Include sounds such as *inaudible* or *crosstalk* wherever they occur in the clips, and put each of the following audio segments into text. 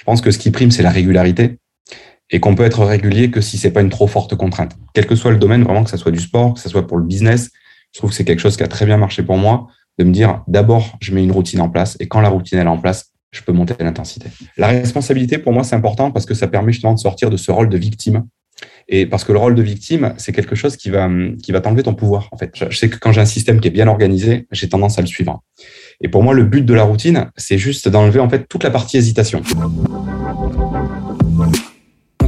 Je pense que ce qui prime, c'est la régularité et qu'on peut être régulier que si c'est pas une trop forte contrainte. Quel que soit le domaine, vraiment que ce soit du sport, que ce soit pour le business, je trouve que c'est quelque chose qui a très bien marché pour moi, de me dire d'abord, je mets une routine en place et quand la routine est en place, je peux monter l'intensité. La responsabilité, pour moi, c'est important parce que ça permet justement de sortir de ce rôle de victime. Et parce que le rôle de victime, c'est quelque chose qui va, qui va t'enlever ton pouvoir. En fait, je sais que quand j'ai un système qui est bien organisé, j'ai tendance à le suivre. Et pour moi, le but de la routine, c'est juste d'enlever en fait toute la partie hésitation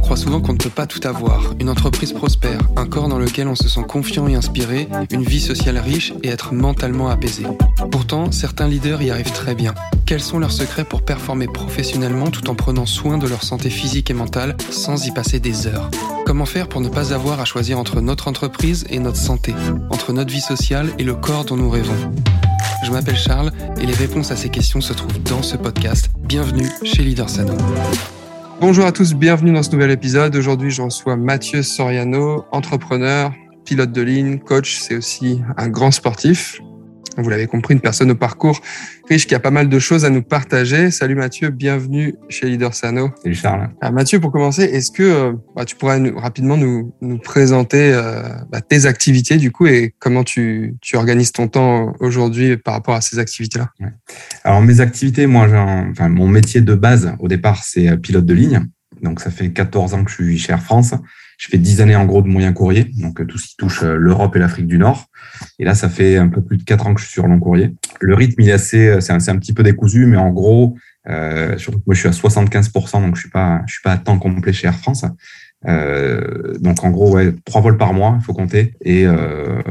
croit souvent qu'on ne peut pas tout avoir. Une entreprise prospère, un corps dans lequel on se sent confiant et inspiré, une vie sociale riche et être mentalement apaisé. Pourtant, certains leaders y arrivent très bien. Quels sont leurs secrets pour performer professionnellement tout en prenant soin de leur santé physique et mentale sans y passer des heures? Comment faire pour ne pas avoir à choisir entre notre entreprise et notre santé, entre notre vie sociale et le corps dont nous rêvons? Je m'appelle Charles et les réponses à ces questions se trouvent dans ce podcast. Bienvenue chez Leader Sano. Bonjour à tous, bienvenue dans ce nouvel épisode. Aujourd'hui, je reçois Mathieu Soriano, entrepreneur, pilote de ligne, coach, c'est aussi un grand sportif. Vous l'avez compris, une personne au parcours riche qui a pas mal de choses à nous partager. Salut Mathieu, bienvenue chez Leader Sano. Salut Charles. Ah, Mathieu, pour commencer, est-ce que euh, bah, tu pourrais rapidement nous, présenter euh, bah, tes activités du coup et comment tu, organises ton temps aujourd'hui par rapport à ces activités-là? Alors mes activités, moi, enfin, mon métier de base au départ, c'est euh, pilote de ligne. Donc ça fait 14 ans que je suis chez Air France. Je fais 10 années en gros de moyen courrier, donc euh, tout ce qui touche euh, l'Europe et l'Afrique du Nord. Et là, ça fait un peu plus de 4 ans que je suis sur long courrier. Le rythme, il est assez, euh, c'est un, petit peu décousu, mais en gros, euh, moi, je suis à 75%, donc je suis pas, je suis pas à temps complet chez Air France. Euh, donc en gros, ouais, trois vols par mois, il faut compter, et euh,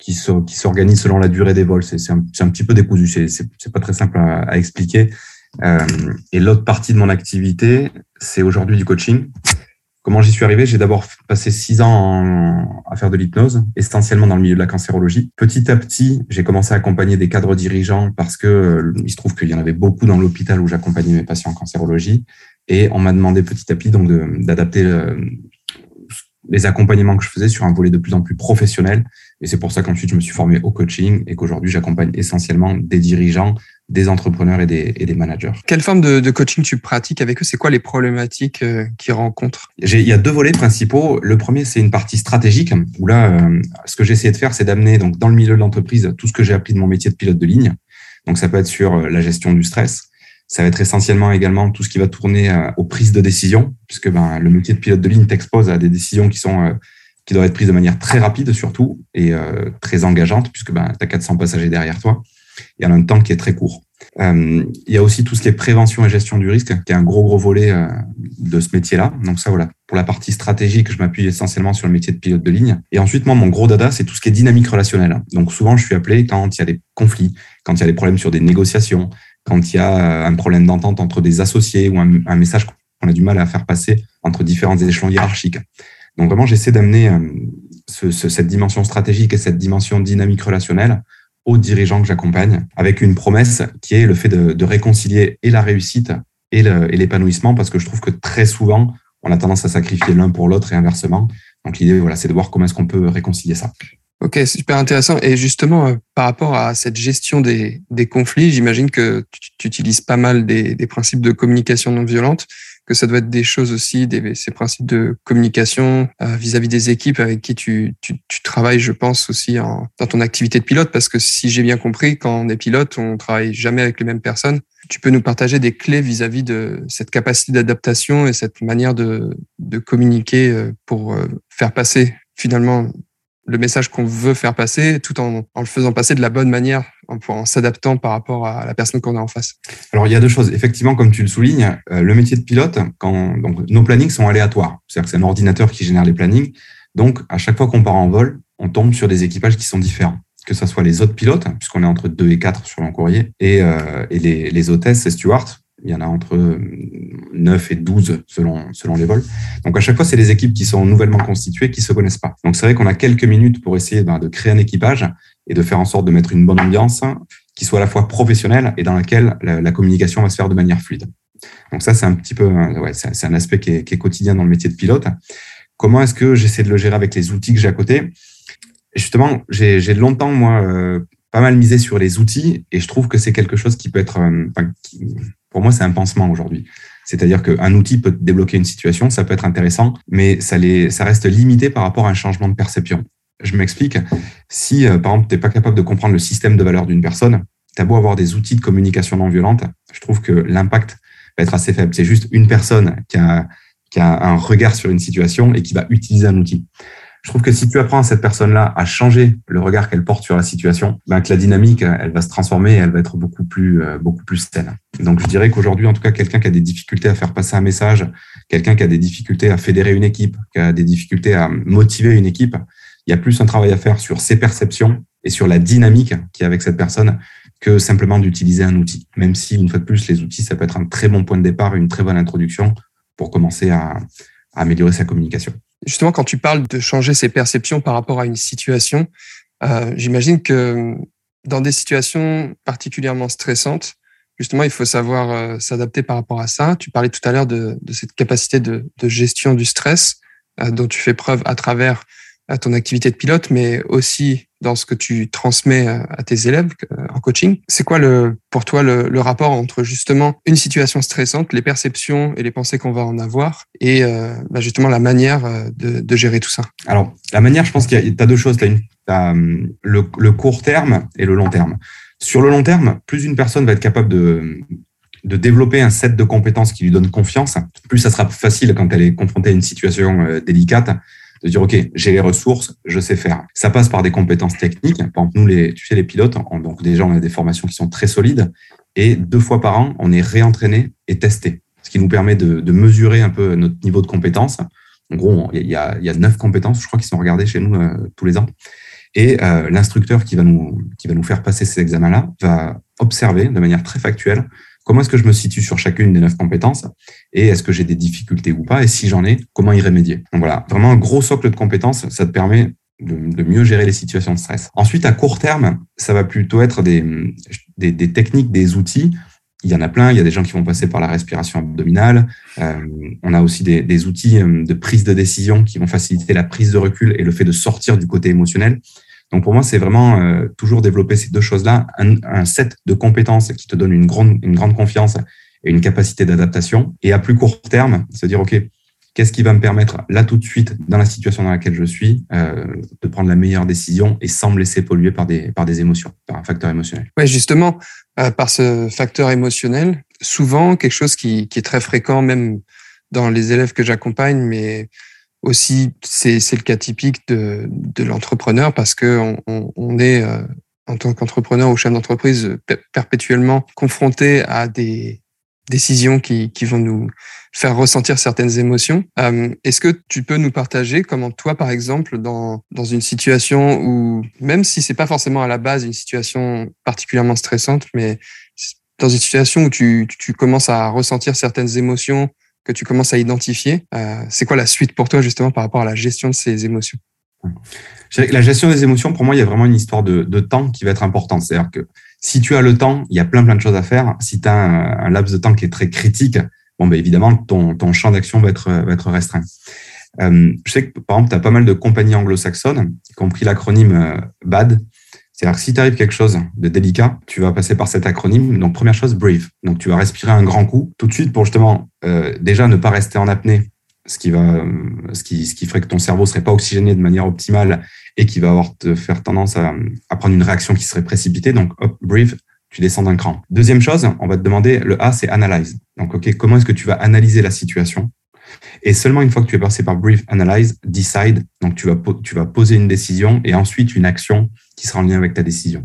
qui s'organisent selon la durée des vols. C'est un, un, petit peu décousu, c'est pas très simple à, à expliquer. Euh, et l'autre partie de mon activité, c'est aujourd'hui du coaching. Comment j'y suis arrivé? J'ai d'abord passé six ans à faire de l'hypnose, essentiellement dans le milieu de la cancérologie. Petit à petit, j'ai commencé à accompagner des cadres dirigeants parce que euh, il se trouve qu'il y en avait beaucoup dans l'hôpital où j'accompagnais mes patients en cancérologie. Et on m'a demandé petit à petit donc d'adapter euh, les accompagnements que je faisais sur un volet de plus en plus professionnel. Et c'est pour ça qu'ensuite je me suis formé au coaching et qu'aujourd'hui j'accompagne essentiellement des dirigeants, des entrepreneurs et des, et des managers. Quelle forme de, de, coaching tu pratiques avec eux? C'est quoi les problématiques euh, qu'ils rencontrent? Il y a deux volets principaux. Le premier, c'est une partie stratégique où là, euh, ce que j'ai essayé de faire, c'est d'amener donc dans le milieu de l'entreprise tout ce que j'ai appris de mon métier de pilote de ligne. Donc ça peut être sur euh, la gestion du stress, ça va être essentiellement également tout ce qui va tourner aux prises de décision, puisque ben, le métier de pilote de ligne t'expose à des décisions qui sont qui être prises de manière très rapide surtout et très engageante, puisque ben, tu as 400 passagers derrière toi et en un temps qui est très court. Euh, il y a aussi tout ce qui est prévention et gestion du risque, qui est un gros, gros volet euh, de ce métier-là. Donc ça, voilà. Pour la partie stratégique, je m'appuie essentiellement sur le métier de pilote de ligne. Et ensuite, moi, mon gros dada, c'est tout ce qui est dynamique relationnelle. Donc souvent, je suis appelé quand il y a des conflits, quand il y a des problèmes sur des négociations, quand il y a euh, un problème d'entente entre des associés ou un message qu'on a du mal à faire passer entre différents échelons hiérarchiques. Donc vraiment, j'essaie d'amener ce, cette dimension stratégique et cette dimension dynamique relationnelle aux dirigeants que j'accompagne, avec une promesse qui est le fait de, réconcilier et la réussite et l'épanouissement, parce que je trouve que très souvent, on a tendance à sacrifier l'un pour l'autre et inversement. Donc l'idée, voilà, c'est de voir comment est-ce qu'on peut réconcilier ça. Ok, super intéressant. Et justement, euh, par rapport à cette gestion des, conflits, j'imagine que tu, utilises pas mal des, principes de communication non violente que ça doit être des choses aussi, des, ces principes de communication euh, vis-à-vis des équipes avec qui tu, tu, tu travailles, je pense, aussi en, dans ton activité de pilote, parce que si j'ai bien compris, quand on est pilote, on travaille jamais avec les mêmes personnes. Tu peux nous partager des clés vis-à-vis de cette capacité d'adaptation et cette manière de, de communiquer euh, pour euh, faire passer finalement le message qu'on veut faire passer tout en, le faisant passer de la bonne manière, en, en s'adaptant par rapport à la personne qu'on a en face. Alors, il y a deux choses. Effectivement, comme tu le soulignes, euh, le métier de pilote, quand, donc, nos plannings sont aléatoires. C'est-à-dire que c'est un ordinateur qui génère les plannings. Donc, à chaque fois qu'on part en vol, on tombe sur des équipages qui sont différents. Que ce soit les autres pilotes, puisqu'on est entre 2 et 4 sur l'encourrier, et, euh, et les, les hôtesses et stewards, il y en a entre 9 et 12 selon, selon les vols. Donc à chaque fois, c'est des équipes qui sont nouvellement constituées, qui se connaissent pas. Donc c'est vrai qu'on a quelques minutes pour essayer ben, de créer un équipage et de faire en sorte de mettre une bonne ambiance qui soit à la fois professionnelle et dans laquelle la, communication va se faire de manière fluide. Donc ça, c'est un petit peu, ouais, c'est un aspect qui est, quotidien dans le métier de pilote. Comment est-ce que j'essaie de le gérer avec les outils que j'ai à côté? Justement, j'ai longtemps, moi, euh, pas mal misé sur les outils et je trouve que c'est quelque chose qui peut être, euh, qui, pour moi, c'est un pansement aujourd'hui. C'est-à-dire qu'un outil peut débloquer une situation, ça peut être intéressant, mais ça, les, ça reste limité par rapport à un changement de perception. Je m'explique. Si, euh, par exemple, tu n'es pas capable de comprendre le système de valeur d'une personne, tu as beau avoir des outils de communication non violente, je trouve que l'impact va être assez faible. C'est juste une personne qui a, qui a un regard sur une situation et qui va utiliser un outil. Je trouve que si tu apprends à cette personne-là à changer le regard qu'elle porte sur la situation, ben que la dynamique, elle va se transformer et elle va être beaucoup plus, euh, beaucoup plus saine. Donc, je dirais qu'aujourd'hui, en tout cas, quelqu'un qui a des difficultés à faire passer un message, quelqu'un qui a des difficultés à fédérer une équipe, qui a des difficultés à motiver une équipe, il y a plus un travail à faire sur ses perceptions et sur la dynamique qui est avec cette personne que simplement d'utiliser un outil. Même si, une fois de plus, les outils, ça peut être un très bon point de départ, une très bonne introduction pour commencer à, à améliorer sa communication. Justement, quand tu parles de changer ses perceptions par rapport à une situation, euh, j'imagine que dans des situations particulièrement stressantes, justement, il faut savoir euh, s'adapter par rapport à ça. Tu parlais tout à l'heure de, cette capacité de, de gestion du stress euh, dont tu fais preuve à travers à ton activité de pilote, mais aussi dans ce que tu transmets à tes élèves en coaching. C'est quoi le, pour toi le, rapport entre justement une situation stressante, les perceptions et les pensées qu'on va en avoir, et euh, bah justement la manière de, de, gérer tout ça? Alors, la manière, je pense qu'il y a, deux choses. Tu le, court terme et le long terme. Sur le long terme, plus une personne va être capable de, de développer un set de compétences qui lui donne confiance, plus ça sera facile quand elle est confrontée à une situation euh, délicate de dire ok j'ai les ressources je sais faire. Ça passe par des compétences techniques. Par exemple nous les tu sais les pilotes donc déjà on a des formations qui sont très solides. Et deux fois par an on est réentraîné et testé. Ce qui nous permet de, de mesurer un peu notre niveau de compétence. En gros il y a, il y a neuf compétences je crois qui sont regardées chez nous euh, tous les ans. Et euh, l'instructeur qui va nous qui va nous faire passer ces examens là va observer de manière très factuelle comment est-ce que je me situe sur chacune des neuf compétences et est-ce que j'ai des difficultés ou pas et si j'en ai, comment y remédier. Donc voilà, vraiment un gros socle de compétences, ça te permet de, mieux gérer les situations de stress. Ensuite, à court terme, ça va plutôt être des, techniques, des outils. Il y en a plein, il y a des gens qui vont passer par la respiration abdominale. Euh, on a aussi des, des outils euh, de prise de décision qui vont faciliter la prise de recul et le fait de sortir du côté émotionnel. Donc pour moi, c'est vraiment euh, toujours développer ces deux choses-là, un, un, set de compétences qui te donne une grande, une grande confiance et une capacité d'adaptation. Et à plus court terme, se dire, OK, qu'est-ce qui va me permettre là tout de suite, dans la situation dans laquelle je suis, euh, de prendre la meilleure décision et sans me laisser polluer par des, par des émotions, par un facteur émotionnel? Oui, justement, euh, par ce facteur émotionnel, souvent quelque chose qui, qui est très fréquent, même dans les élèves que j'accompagne, mais aussi, c'est le cas typique de, de l'entrepreneur parce que on, on est, euh, en tant qu'entrepreneur ou chef d'entreprise, perpétuellement confronté à des décisions qui, qui, vont nous faire ressentir certaines émotions. Euh, Est-ce que tu peux nous partager comment toi, par exemple, dans, dans une situation où, même si c'est pas forcément à la base une situation particulièrement stressante, mais dans une situation où tu, tu commences à ressentir certaines émotions que tu commences à identifier. Euh, c'est quoi la suite pour toi justement par rapport à la gestion de ces émotions? La gestion des émotions, pour moi, il y a vraiment une histoire de, temps qui va être importante. C'est-à-dire que si tu as le temps, il y a plein plein de choses à faire. Si tu as un, un, laps de temps qui est très critique, bon, ben évidemment, ton, ton champ d'action va être, va être restreint. Euh, je sais que par exemple, tu as pas mal de compagnies anglo-saxonnes, y compris l'acronyme euh, BAD, c'est-à-dire que si tu arrive quelque chose de délicat, tu vas passer par cet acronyme. Donc, première chose, breathe. Donc, tu vas respirer un grand coup tout de suite pour justement euh, déjà ne pas rester en apnée, ce qui va, euh, ce qui, ce ferait que ton cerveau serait pas oxygéné de manière optimale et qui va avoir te faire tendance à, à prendre une réaction qui serait précipitée. Donc, hop, breathe, tu descends d'un cran. Deuxième chose, on va te demander le A, c'est analyze. Donc, ok, comment est-ce que tu vas analyser la situation? Et seulement une fois que tu es passé par brief, analyze, decide, donc tu vas, tu vas poser une décision et ensuite une action qui sera en lien avec ta décision.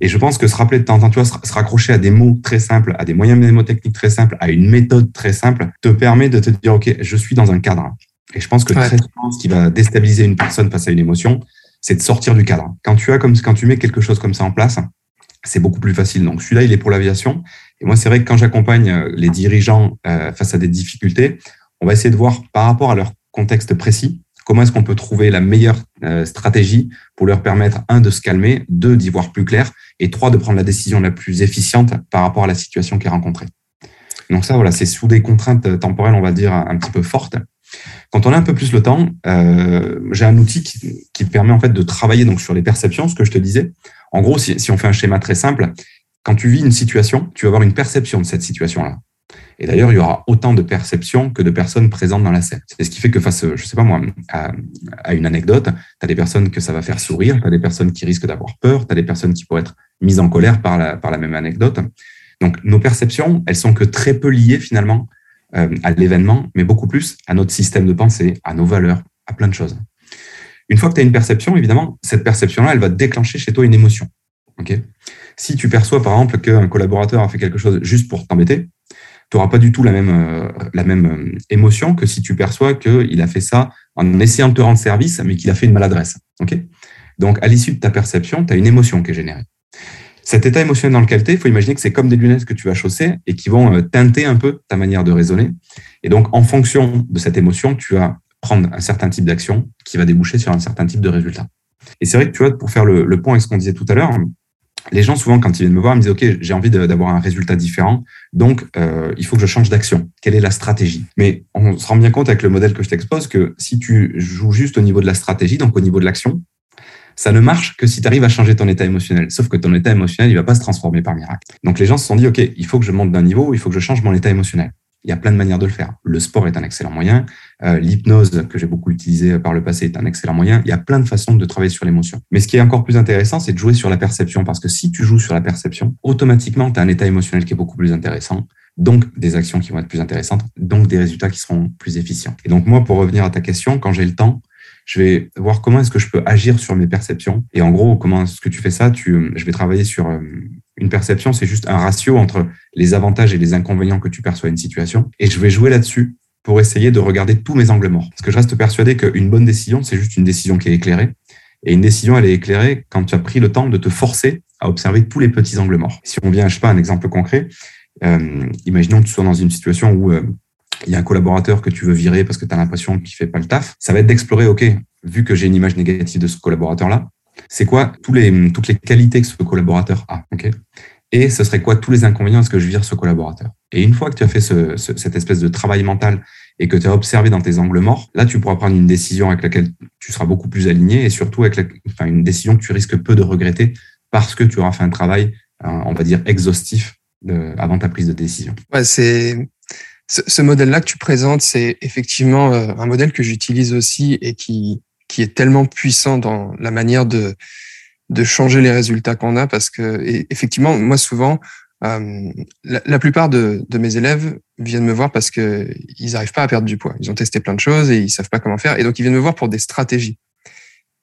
Et je pense que se rappeler de temps en temps, tu vois, se raccrocher à des mots très simples, à des moyens mnémotechniques très simples, à une méthode très simple, te permet de te dire, OK, je suis dans un cadre. Et je pense que très souvent, ce qui va déstabiliser une personne face à une émotion, c'est de sortir du cadre. Quand tu as comme, quand tu mets quelque chose comme ça en place, c'est beaucoup plus facile. Donc, celui-là, il est pour l'aviation. Et moi, c'est vrai que quand j'accompagne euh, les dirigeants euh, face à des difficultés, on va essayer de voir par rapport à leur contexte précis, comment est-ce qu'on peut trouver la meilleure euh, stratégie pour leur permettre, un, de se calmer, deux, d'y voir plus clair, et trois, de prendre la décision la plus efficiente par rapport à la situation qui est rencontrée. Donc ça, voilà, c'est sous des contraintes temporelles, on va dire, un petit peu fortes. Quand on a un peu plus le temps, euh, j'ai un outil qui, permet en fait de travailler donc sur les perceptions, ce que je te disais. En gros, si, si on fait un schéma très simple, quand tu vis une situation, tu vas avoir une perception de cette situation-là. Et d'ailleurs, il y aura autant de perceptions que de personnes présentes dans la scène. C'est ce qui fait que face, je sais pas moi, à, une anecdote, tu as des personnes que ça va faire sourire, tu as des personnes qui risquent d'avoir peur, tu as des personnes qui pourraient être mises en colère par la, par la même anecdote. Donc, nos perceptions, elles sont que très peu liées finalement euh, à l'événement, mais beaucoup plus à notre système de pensée, à nos valeurs, à plein de choses. Une fois que tu as une perception, évidemment, cette perception-là, elle va déclencher chez toi une émotion. Ok? Si tu perçois, par exemple, qu'un collaborateur a fait quelque chose juste pour t'embêter, tu n'auras pas du tout la même, euh, la même euh, émotion que si tu perçois qu'il a fait ça en essayant de te rendre service, mais qu'il a fait une maladresse. ok? Donc, à l'issue de ta perception, tu as une émotion qui est générée. Cet état émotionnel dans lequel tu es, il faut imaginer que c'est comme des lunettes que tu vas chausser et qui vont euh, teinter un peu ta manière de raisonner. Et donc, en fonction de cette émotion, tu vas prendre un certain type d'action qui va déboucher sur un certain type de résultat. Et c'est vrai que tu vois, pour faire le, le point avec ce qu'on disait tout à l'heure, les gens, souvent, quand ils viennent me voir, me disent, OK, j'ai envie d'avoir un résultat différent, donc euh, il faut que je change d'action. Quelle est la stratégie? Mais on se rend bien compte avec le modèle que je t'expose que si tu joues juste au niveau de la stratégie, donc au niveau de l'action, ça ne marche que si tu arrives à changer ton état émotionnel. Sauf que ton état émotionnel, il va pas se transformer par miracle. Donc les gens se sont dit, OK, il faut que je monte d'un niveau, il faut que je change mon état émotionnel. Il y a plein de manières de le faire. Le sport est un excellent moyen. Euh, l'hypnose, que j'ai beaucoup utilisé par le passé, est un excellent moyen. Il y a plein de façons de travailler sur l'émotion. Mais ce qui est encore plus intéressant, c'est de jouer sur la perception. Parce que si tu joues sur la perception, automatiquement, tu as un état émotionnel qui est beaucoup plus intéressant. Donc, des actions qui vont être plus intéressantes. Donc, des résultats qui seront plus efficients. Et donc, moi, pour revenir à ta question, quand j'ai le temps, je vais voir comment est-ce que je peux agir sur mes perceptions. Et en gros, comment est-ce que tu fais ça? Je vais travailler sur euh, une perception, c'est juste un ratio entre les avantages et les inconvénients que tu perçois une situation. Et je vais jouer là-dessus pour essayer de regarder tous mes angles morts. Parce que je reste persuadé qu'une bonne décision, c'est juste une décision qui est éclairée. Et une décision, elle est éclairée quand tu as pris le temps de te forcer à observer tous les petits angles morts. Si on vient, je sais pas, un exemple concret, euh, imaginons que tu sois dans une situation où euh, il y a un collaborateur que tu veux virer parce que tu as l'impression qu'il fait pas le taf. Ça va être d'explorer, OK, vu que j'ai une image négative de ce collaborateur-là, c'est quoi toutes les qualités que ce collaborateur a. ok? Et ce serait quoi tous les inconvénients à ce que je vire ce collaborateur? Et une fois que tu as fait ce, cette espèce de travail mental et que tu as observé dans tes angles morts, là, tu pourras prendre une décision avec laquelle tu seras beaucoup plus aligné et surtout avec enfin, une décision que tu risques peu de regretter parce que tu auras fait un travail, euh, on va dire, exhaustif de, avant ta prise de décision. Ouais, c'est ce, ce modèle-là que tu présentes, c'est effectivement euh, un modèle que j'utilise aussi et qui, qui est tellement puissant dans la manière de, de changer les résultats qu'on a parce que effectivement, moi souvent, euh, la, plupart de, de, mes élèves viennent me voir parce que ils n'arrivent pas à perdre du poids. Ils ont testé plein de choses et ils savent pas comment faire, et donc ils viennent me voir pour des stratégies.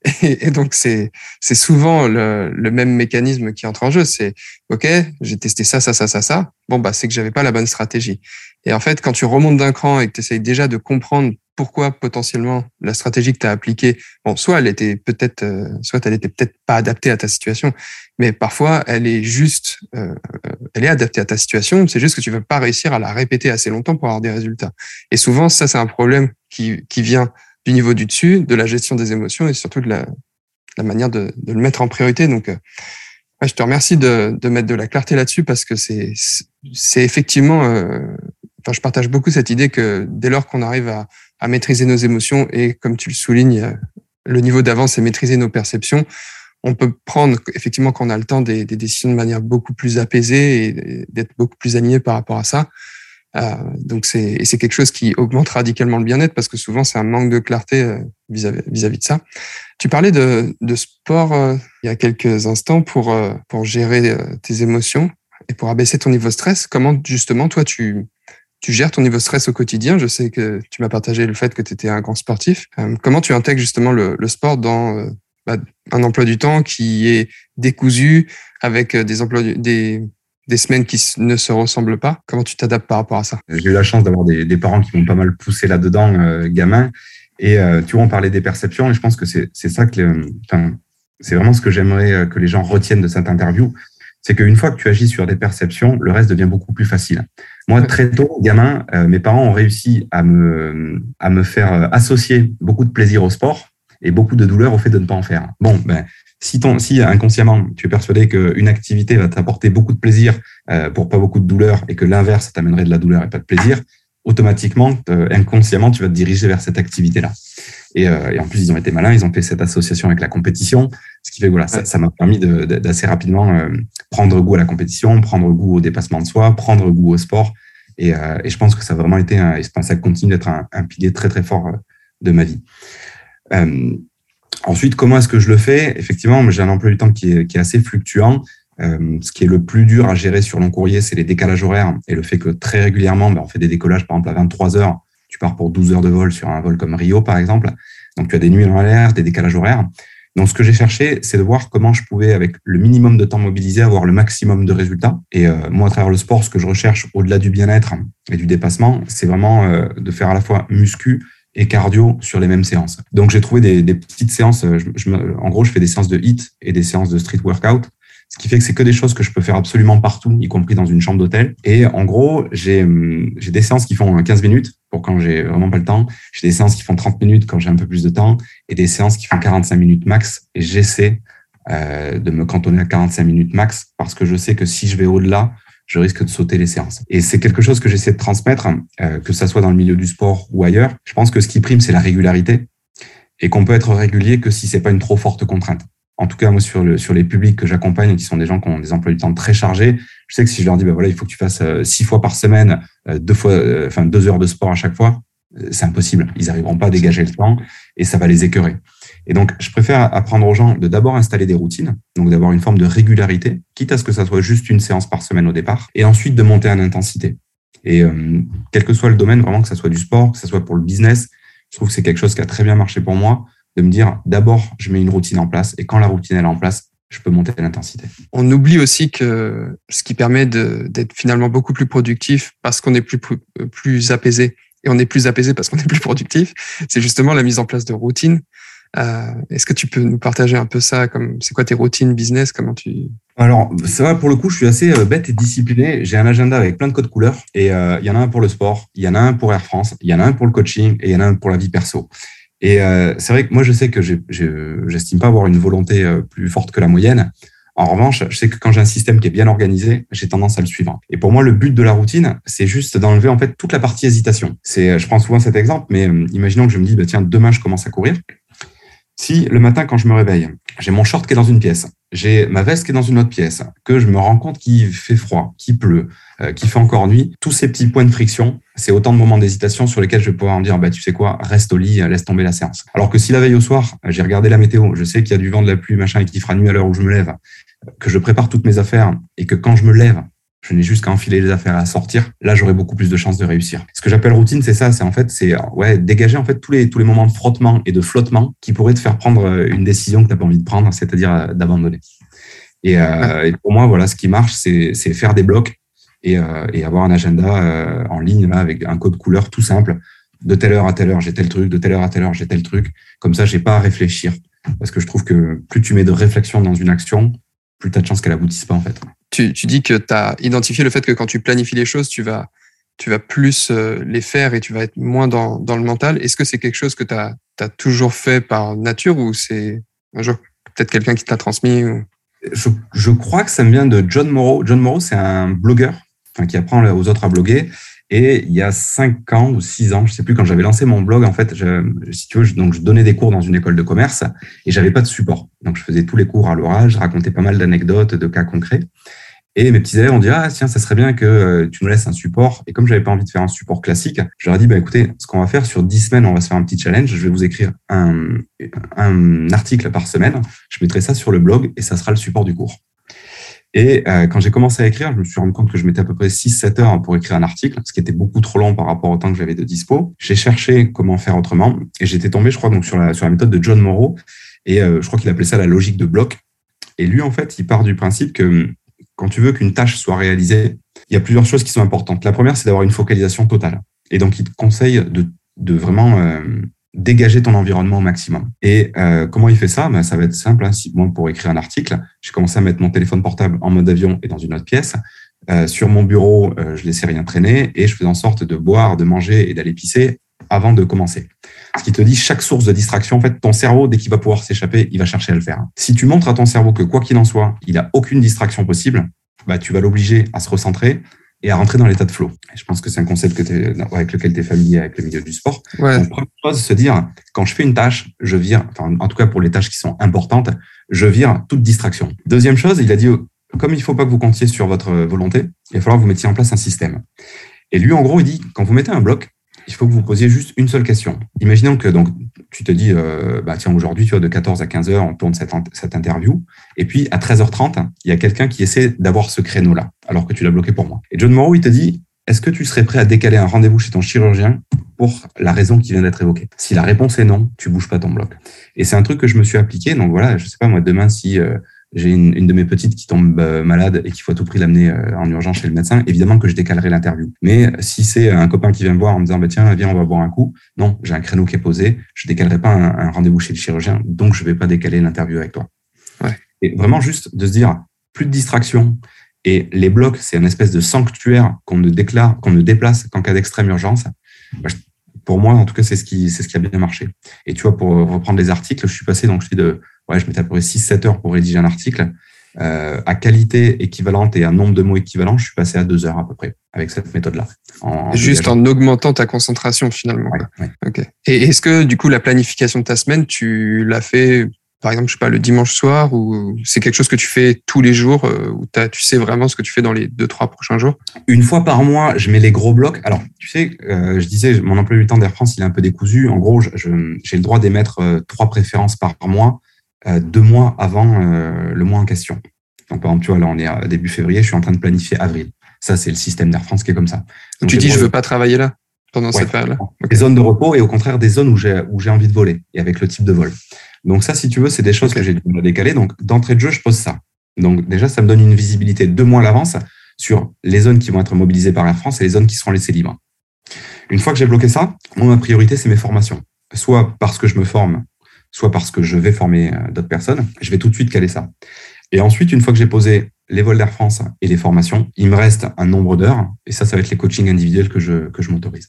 *laughs* Et, donc c'est c'est souvent le, le, même mécanisme qui entre en jeu. C'est ok, j'ai testé ça, ça, ça, ça, ça. Bon bah c'est que j'avais pas la bonne stratégie. Et en fait, quand tu remontes d'un cran et que tu essayes déjà de comprendre pourquoi potentiellement la stratégie que tu as appliquée, bon, soit elle était peut-être, euh, soit elle était peut-être pas adaptée à ta situation, mais parfois elle est juste, euh, elle est adaptée à ta situation. C'est juste que tu vas pas réussir à la répéter assez longtemps pour avoir des résultats. Et souvent, ça c'est un problème qui qui vient du niveau du dessus, de la gestion des émotions et surtout de la, la manière de, de, le mettre en priorité. Donc, euh, je te remercie de, de mettre de la clarté là-dessus parce que c'est c'est effectivement je partage beaucoup cette idée que dès lors qu'on arrive à, maîtriser nos émotions et, comme tu le soulignes, le niveau d'avance, c'est maîtriser nos perceptions, on peut prendre, effectivement, quand on a le temps, des, décisions de manière beaucoup plus apaisée et d'être beaucoup plus aligné par rapport à ça. Euh, donc c'est et c'est quelque chose qui augmente radicalement le bien-être parce que souvent c'est un manque de clarté euh, vis-à-vis de ça. Tu parlais de, sport euh, il y a quelques instants pour euh, pour gérer tes émotions et pour abaisser ton niveau de stress. Comment justement toi tu tu gères ton niveau stress au quotidien. Je sais que tu m'as partagé le fait que tu étais un grand sportif. Euh, comment tu intègres justement le, sport dans euh, bah, un emploi du temps qui est décousu avec euh, des emplois des des semaines qui ne se ressemblent pas? Comment tu t'adaptes par rapport à ça? J'ai eu la chance d'avoir des, des, parents qui m'ont pas mal poussé là-dedans, euh, gamin. Et tu vois, on parlait des perceptions, et je pense que c'est ça que, c'est vraiment ce que j'aimerais que les gens retiennent de cette interview, c'est qu'une fois que tu agis sur des perceptions, le reste devient beaucoup plus facile. Moi, très tôt, gamin, euh, mes parents ont réussi à me, à me faire euh, associer beaucoup de plaisir au sport et beaucoup de douleur au fait de ne pas en faire. Bon, ben, si, inconsciemment, tu es persuadé qu'une activité va t'apporter beaucoup de plaisir euh, pour pas beaucoup de douleur et que l'inverse t'amènerait de la douleur et pas de plaisir, automatiquement, inconsciemment, tu vas te diriger vers cette activité-là. Et, euh, et, en plus, ils ont été malins, ils ont fait cette association avec la compétition, ce qui fait que voilà, ça m'a permis d'assez rapidement euh, prendre goût à la compétition, prendre goût au dépassement de soi, prendre goût au sport Et, je pense que ça a vraiment été, un, et ça continue d'être un, pilier très très fort de ma vie. ensuite, comment est-ce que je le fais? Effectivement, j'ai un emploi du temps qui est, qui est assez fluctuant. Euh, ce qui est le plus dur à gérer sur long courrier, c'est les décalages horaires et le fait que très régulièrement, ben, on fait des décollages, par exemple, à 23 heures. Tu pars pour 12 heures de vol sur un vol comme Rio, par exemple. Donc, tu as des nuits dans l'air, des décalages horaires. Donc, ce que j'ai cherché, c'est de voir comment je pouvais, avec le minimum de temps mobilisé, avoir le maximum de résultats. Et euh, moi, à travers le sport, ce que je recherche, au-delà du bien-être et du dépassement, c'est vraiment euh, de faire à la fois muscu et cardio sur les mêmes séances. Donc, j'ai trouvé des, petites séances. en gros, je fais des séances de HIT et des séances de street workout ce qui fait que c'est que des choses que je peux faire absolument partout, y compris dans une chambre d'hôtel. Et en gros, j'ai hum, des séances qui font 15 minutes pour quand j'ai vraiment pas le temps. J'ai des séances qui font 30 minutes quand j'ai un peu plus de temps et des séances qui font 45 minutes max. Et j'essaie euh, de me cantonner à 45 minutes max parce que je sais que si je vais au-delà, je risque de sauter les séances. Et c'est quelque chose que j'essaie de transmettre, euh, que ça soit dans le milieu du sport ou ailleurs. Je pense que ce qui prime, c'est la régularité et qu'on peut être régulier que si c'est pas une trop forte contrainte en tout cas, moi, sur, le, sur les publics que j'accompagne, qui sont des gens qui ont des emplois du temps très chargés, je sais que si je leur dis, ben voilà, il faut que tu fasses euh, six fois par semaine, euh, deux fois, euh, enfin, deux heures de sport à chaque fois, c'est impossible. Ils n'arriveront pas à dégager le temps et ça va les écœurer. Et donc, je préfère apprendre aux gens de d'abord installer des routines, donc d'avoir une forme de régularité, quitte à ce que ça soit juste une séance par semaine au départ, et ensuite de monter en intensité. Et quel que soit le domaine, vraiment que ça soit du sport, que ça soit pour le business, je trouve que c'est quelque chose qui a très bien marché pour moi de me dire d'abord, je mets une routine en place et quand la routine est en place, je peux monter l'intensité. On oublie aussi que ce qui permet d'être finalement beaucoup plus productif parce qu'on est plus, plus apaisé et on est plus apaisé parce qu'on est plus productif, c'est justement la mise en place de routines. Euh, Est-ce que tu peux nous partager un peu ça comme c'est quoi tes routines business Comment tu alors, ça va, pour le coup, je suis assez euh, bête et discipliné. J'ai un agenda avec plein de codes couleurs et euh, il y en a un pour le sport, il y en a un pour Air France, il y en a un pour le coaching et il y en a un pour la vie perso. Et euh, c'est vrai que moi, je sais que j'estime pas avoir une volonté euh, plus forte que la moyenne. En revanche, je sais que quand j'ai un système qui est bien organisé, j'ai tendance à le suivre. Et pour moi, le but de la routine, c'est juste d'enlever en fait toute la partie hésitation. C'est, je prends souvent cet exemple, mais euh, imaginons que je me dis, bah, tiens, demain, je commence à courir. Si le matin, quand je me réveille, j'ai mon short qui est dans une pièce, j'ai ma veste qui est dans une autre pièce, que je me rends compte qu'il fait froid, qu'il pleut, euh, qu'il fait encore nuit, tous ces petits points de friction, c'est autant de moments d'hésitation sur lesquels je vais pouvoir me dire, bah, tu sais quoi, reste au lit, laisse tomber la séance. Alors que si la veille au soir, j'ai regardé la météo, je sais qu'il y a du vent, de la pluie, machin, et qu'il fera nuit à l'heure où je me lève, que je prépare toutes mes affaires et que quand je me lève, je n'ai juste qu'à enfiler les affaires à sortir, là j'aurai beaucoup plus de chances de réussir. Ce que j'appelle routine, c'est ça, c'est en fait, c'est ouais, dégager en fait tous les tous les moments de frottement et de flottement qui pourraient te faire prendre euh, une décision que tu n'as pas envie de prendre, c'est-à-dire euh, d'abandonner. Euh, et, pour moi, voilà, ce qui marche, c'est faire des blocs et, et avoir un agenda en ligne là avec un code couleur tout simple. De telle heure à telle heure, j'ai tel truc. De telle heure à telle heure, j'ai tel truc. Comme ça, j'ai pas à réfléchir parce que je trouve que plus tu mets de réflexion dans une action, plus tu as de chances qu'elle aboutisse pas en fait tu, dis que tu as identifié le fait que quand tu planifies les choses, tu vas, tu vas plus euh, les faire et tu vas être moins dans, dans le mental. Est-ce que c'est quelque chose que tu as, toujours fait par nature ou c'est un jour peut-être quelqu'un qui t'a transmis je, crois que ça me vient de John Morrow. John Morrow, c'est un blogueur qui apprend aux autres à bloguer. Et il y a cinq ans ou six ans, je sais plus, quand j'avais lancé mon blog, en fait, je, si tu veux, donc je donnais des cours dans une école de commerce et j'avais pas de support. Donc je faisais tous les cours à l'oral, je racontais pas mal d'anecdotes, de cas concrets. Et mes petits élèves ont dit ah tiens ça serait bien que euh, tu nous laisses un support. Et comme j'avais pas envie de faire un support classique, je leur ai dit bah écoutez ce qu'on va faire sur dix semaines on va se faire un petit challenge. Je vais vous écrire un, un article par semaine. Je mettrai ça sur le blog et ça sera le support du cours. Et euh, quand j'ai commencé à écrire, je me suis rendu compte que je mettais à peu près 6-7 heures pour écrire un article, ce qui était beaucoup trop long par rapport au temps que j'avais de dispo. J'ai cherché comment faire autrement et j'étais tombé, je crois, donc sur la, sur la méthode de John Morrow. Et euh, je crois qu'il appelait ça la logique de bloc. Et lui, en fait, il part du principe que quand tu veux qu'une tâche soit réalisée, il y a plusieurs choses qui sont importantes. La première, c'est d'avoir une focalisation totale. Et donc, il te conseille de, vraiment euh, dégager ton environnement au maximum. Et euh, comment il fait ça? Ben, Ça va être simple. Hein. moi, pour écrire un article, j'ai commencé à mettre mon téléphone portable en mode avion et dans une autre pièce. Euh, sur mon bureau, je laissais rien traîner et je faisais en sorte de boire, de manger et d'aller pisser avant de commencer. Ce qui te dit chaque source de distraction, en fait, ton cerveau, dès qu'il va pouvoir s'échapper, il va chercher à le faire. Si tu montres à ton cerveau que quoi qu'il en soit, il a aucune distraction possible, bah, tu vas l'obliger à se recentrer et à rentrer dans l'état de flow. je pense que c'est un concept que avec lequel tu es familier avec le milieu du sport. Ouais. Donc, première chose, se dire, quand je fais une tâche, je vire, enfin, en tout cas pour les tâches qui sont importantes, je vire toute distraction. Deuxième chose, il a dit, comme il ne faut pas que vous comptiez sur votre volonté, il va falloir que vous mettiez en place un système. Et lui, en gros, il dit, quand vous mettez un bloc, il faut que vous posiez juste une seule question. Imaginons que donc tu te dis, euh, bah tiens, aujourd'hui, tu vois, de 14 à 15 heures, on tourne cette, interview. Et puis, à 13h30, il y a quelqu'un qui essaie d'avoir ce créneau-là, alors que tu l'as bloqué pour moi. Et John Morrow, il te dit, est-ce que tu serais prêt à décaler un rendez-vous chez ton chirurgien pour la raison qui vient d'être évoquée? Si la réponse est non, tu bouges pas ton bloc. Et c'est un truc que je me suis appliqué. Donc voilà, je sais pas moi, demain, si euh, j'ai une, une, de mes petites qui tombe euh, malade et qu'il faut à tout prix l'amener euh, en urgence chez le médecin, évidemment que je décalerai l'interview. Mais si c'est un copain qui vient me voir en me disant bah, tiens viens on va boire un coup, non, j'ai un créneau qui est posé, je décalerai pas un, un rendez-vous chez le chirurgien, donc je vais pas décaler l'interview avec toi. Ouais. Et vraiment juste de se dire plus de distraction. Et les blocs, c'est un espèce de sanctuaire qu'on ne déclare, qu'on ne déplace qu'en cas d'extrême urgence. Bah, pour moi, en tout cas, c'est ce qui, c'est ce qui a bien marché. Et tu vois, pour reprendre les articles, je suis passé donc je suis de ouais, je mettais à peu près 6-7 heures pour rédiger un article. Euh, à qualité équivalente et à nombre de mots équivalent, je suis passé à deux heures à peu près avec cette méthode-là. Juste en augmentant ta concentration finalement. Ouais, Ok. Et est-ce que du coup la planification de ta semaine, tu l'as fait par exemple, je sais pas, le dimanche soir ou c'est quelque chose que tu fais tous les jours euh, as, tu sais vraiment ce que tu fais dans les deux, trois prochains jours? Une fois par mois, je mets les gros blocs. Alors, tu sais, euh, je disais, mon emploi du temps d'Air France, il est un peu décousu. En gros, j'ai le droit d'émettre trois préférences par mois deux mois avant euh, le mois en question. Donc, par exemple, tu vois, là, on est à début février, je suis en train de planifier avril. Ça, c'est le système d'Air France qui est comme ça. Donc, tu dis, je veux pas travailler là pendant cette période-là Des zones de repos et au contraire des zones où j'ai où j'ai envie de voler et avec le type de vol. Donc ça, si tu veux, c'est des choses que j'ai dû me décaler. Donc d'entrée de jeu, je pose ça. Donc déjà, ça me donne une visibilité deux mois à l'avance sur les zones qui vont être mobilisées par Air France et les zones qui seront laissées libres. Une fois que j'ai bloqué ça, moi, ma priorité, c'est mes formations. Soit parce que je me forme soit parce que je vais former euh, d'autres personnes, je vais tout de suite caler ça. Et ensuite, une fois que j'ai posé les vols d'Air France et les formations, il me reste un nombre d'heures, et ça, ça va être les coachings individuels que je, que je m'autorise.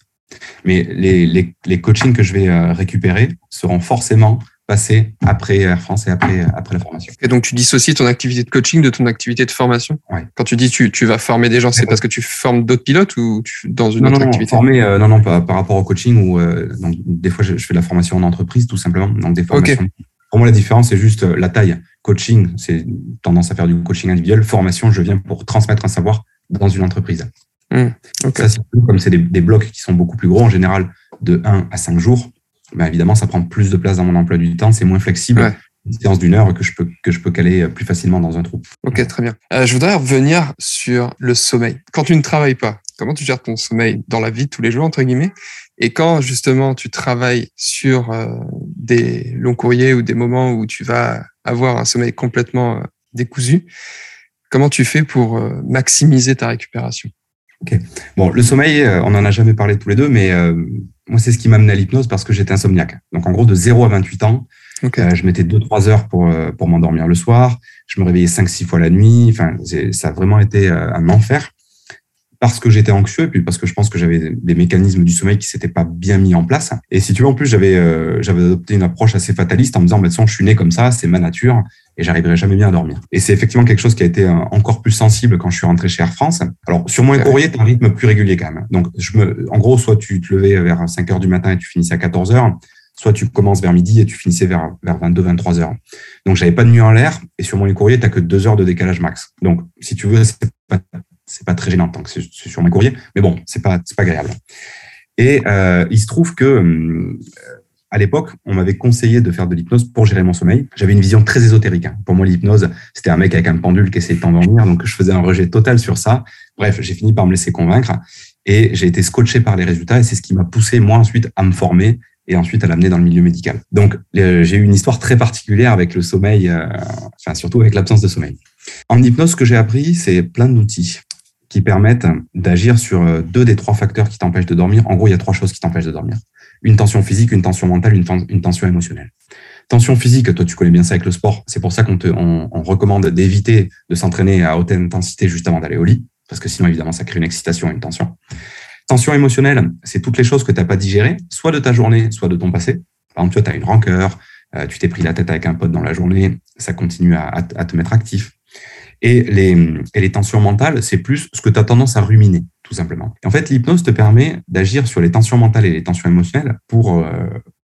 Mais les, les, les coachings que je vais euh, récupérer seront forcément passer après Air France et après, après la formation. Et donc, tu dissocies ton activité de coaching de ton activité de formation? Ouais. Quand tu dis tu, tu vas former des gens, c'est parce que tu formes d'autres pilotes ou tu, dans une non, autre non, activité? former, euh, Non, non, pas par rapport au coaching. Ou, euh, donc, des fois, je, je, fais de la formation en entreprise, tout simplement. Donc, des formations. Okay. Pour moi, la différence, c'est juste euh, la taille. Coaching, c'est tendance à faire du coaching individuel. Formation, je viens pour transmettre un savoir dans une entreprise. Mmh, okay. Ça, comme c'est des, des blocs qui sont beaucoup plus gros, en général, de 1 à 5 jours, ben évidemment, ça prend plus de place dans mon emploi du temps, c'est moins flexible. Ouais. Une séance d'une heure que je peux que je peux caler plus facilement dans un trou. Ok, très bien. Euh, je voudrais revenir sur le sommeil. Quand tu ne travailles pas, comment tu gères ton sommeil dans la vie de tous les jours entre guillemets? Et quand justement tu travailles sur euh, des longs courriers ou des moments où tu vas avoir un sommeil complètement euh, décousu, comment tu fais pour euh, maximiser ta récupération? Ok. Bon, le sommeil, euh, on en a jamais parlé tous les deux, mais euh, moi, c'est ce qui m'a amené à l'hypnose parce que j'étais insomniaque. Donc, en gros, de 0 à 28 ans, okay. euh, je mettais 2-3 heures pour, pour m'endormir le soir. Je me réveillais 5-6 fois la nuit. Enfin, ça a vraiment été euh, un enfer parce que j'étais anxieux et puis parce que je pense que j'avais des mécanismes du sommeil qui s'étaient pas bien mis en place. Et si tu veux, en plus, j'avais euh, j'avais adopté une approche assez fataliste en me disant, bah, je suis né comme ça, c'est ma nature et j'arriverai jamais bien à dormir. Et c'est effectivement quelque chose qui a été encore plus sensible quand je suis rentré chez Air France. Alors, sur mon courrier, tu as un rythme plus régulier quand même. Donc, je me, en gros, soit tu te levais vers 5 heures du matin et tu finissais à 14 heures, soit tu commences vers midi et tu finissais vers, vers 22, 23 heures. Donc, j'avais pas de nuit en l'air et sur mon courrier, tu que deux heures de décalage max. Donc, si tu veux, c'est pas, c'est pas très gênant tant que c'est sur mon courrier, mais bon, c'est pas, c'est pas agréable. Et euh, il se trouve que euh, à l'époque, on m'avait conseillé de faire de l'hypnose pour gérer mon sommeil. J'avais une vision très ésotérique. Hein. Pour moi, l'hypnose, c'était un mec avec un pendule qui essayait de t'endormir. Donc, je faisais un rejet total sur ça. Bref, j'ai fini par me laisser convaincre et j'ai été scotché par les résultats. Et c'est ce qui m'a poussé, moi, ensuite, à me former et ensuite à l'amener dans le milieu médical. Donc, j'ai eu une histoire très particulière avec le sommeil, euh, enfin, surtout avec l'absence de sommeil. En hypnose, ce que j'ai appris, c'est plein d'outils qui permettent d'agir sur deux des trois facteurs qui t'empêchent de dormir. En gros, il y a trois choses qui t'empêchent de dormir une tension physique, une tension mentale, une, ten une, tension émotionnelle. Tension physique, toi tu connais bien ça avec le sport, c'est pour ça qu'on te, on, recommande d'éviter de s'entraîner à haute intensité juste avant d'aller au lit, parce que sinon évidemment ça crée une excitation et une tension. Tension émotionnelle, c'est toutes les choses que tu n'as pas digérées, soit de ta journée, soit de ton passé. Par exemple, tu as une rancœur, euh, tu t'es pris la tête avec un pote dans la journée, ça continue à te mettre actif. Et les, et les tensions mentales, c'est plus ce que tu as tendance à ruminer, tout simplement. En fait, l'hypnose te permet d'agir sur les tensions mentales et les tensions émotionnelles pour euh,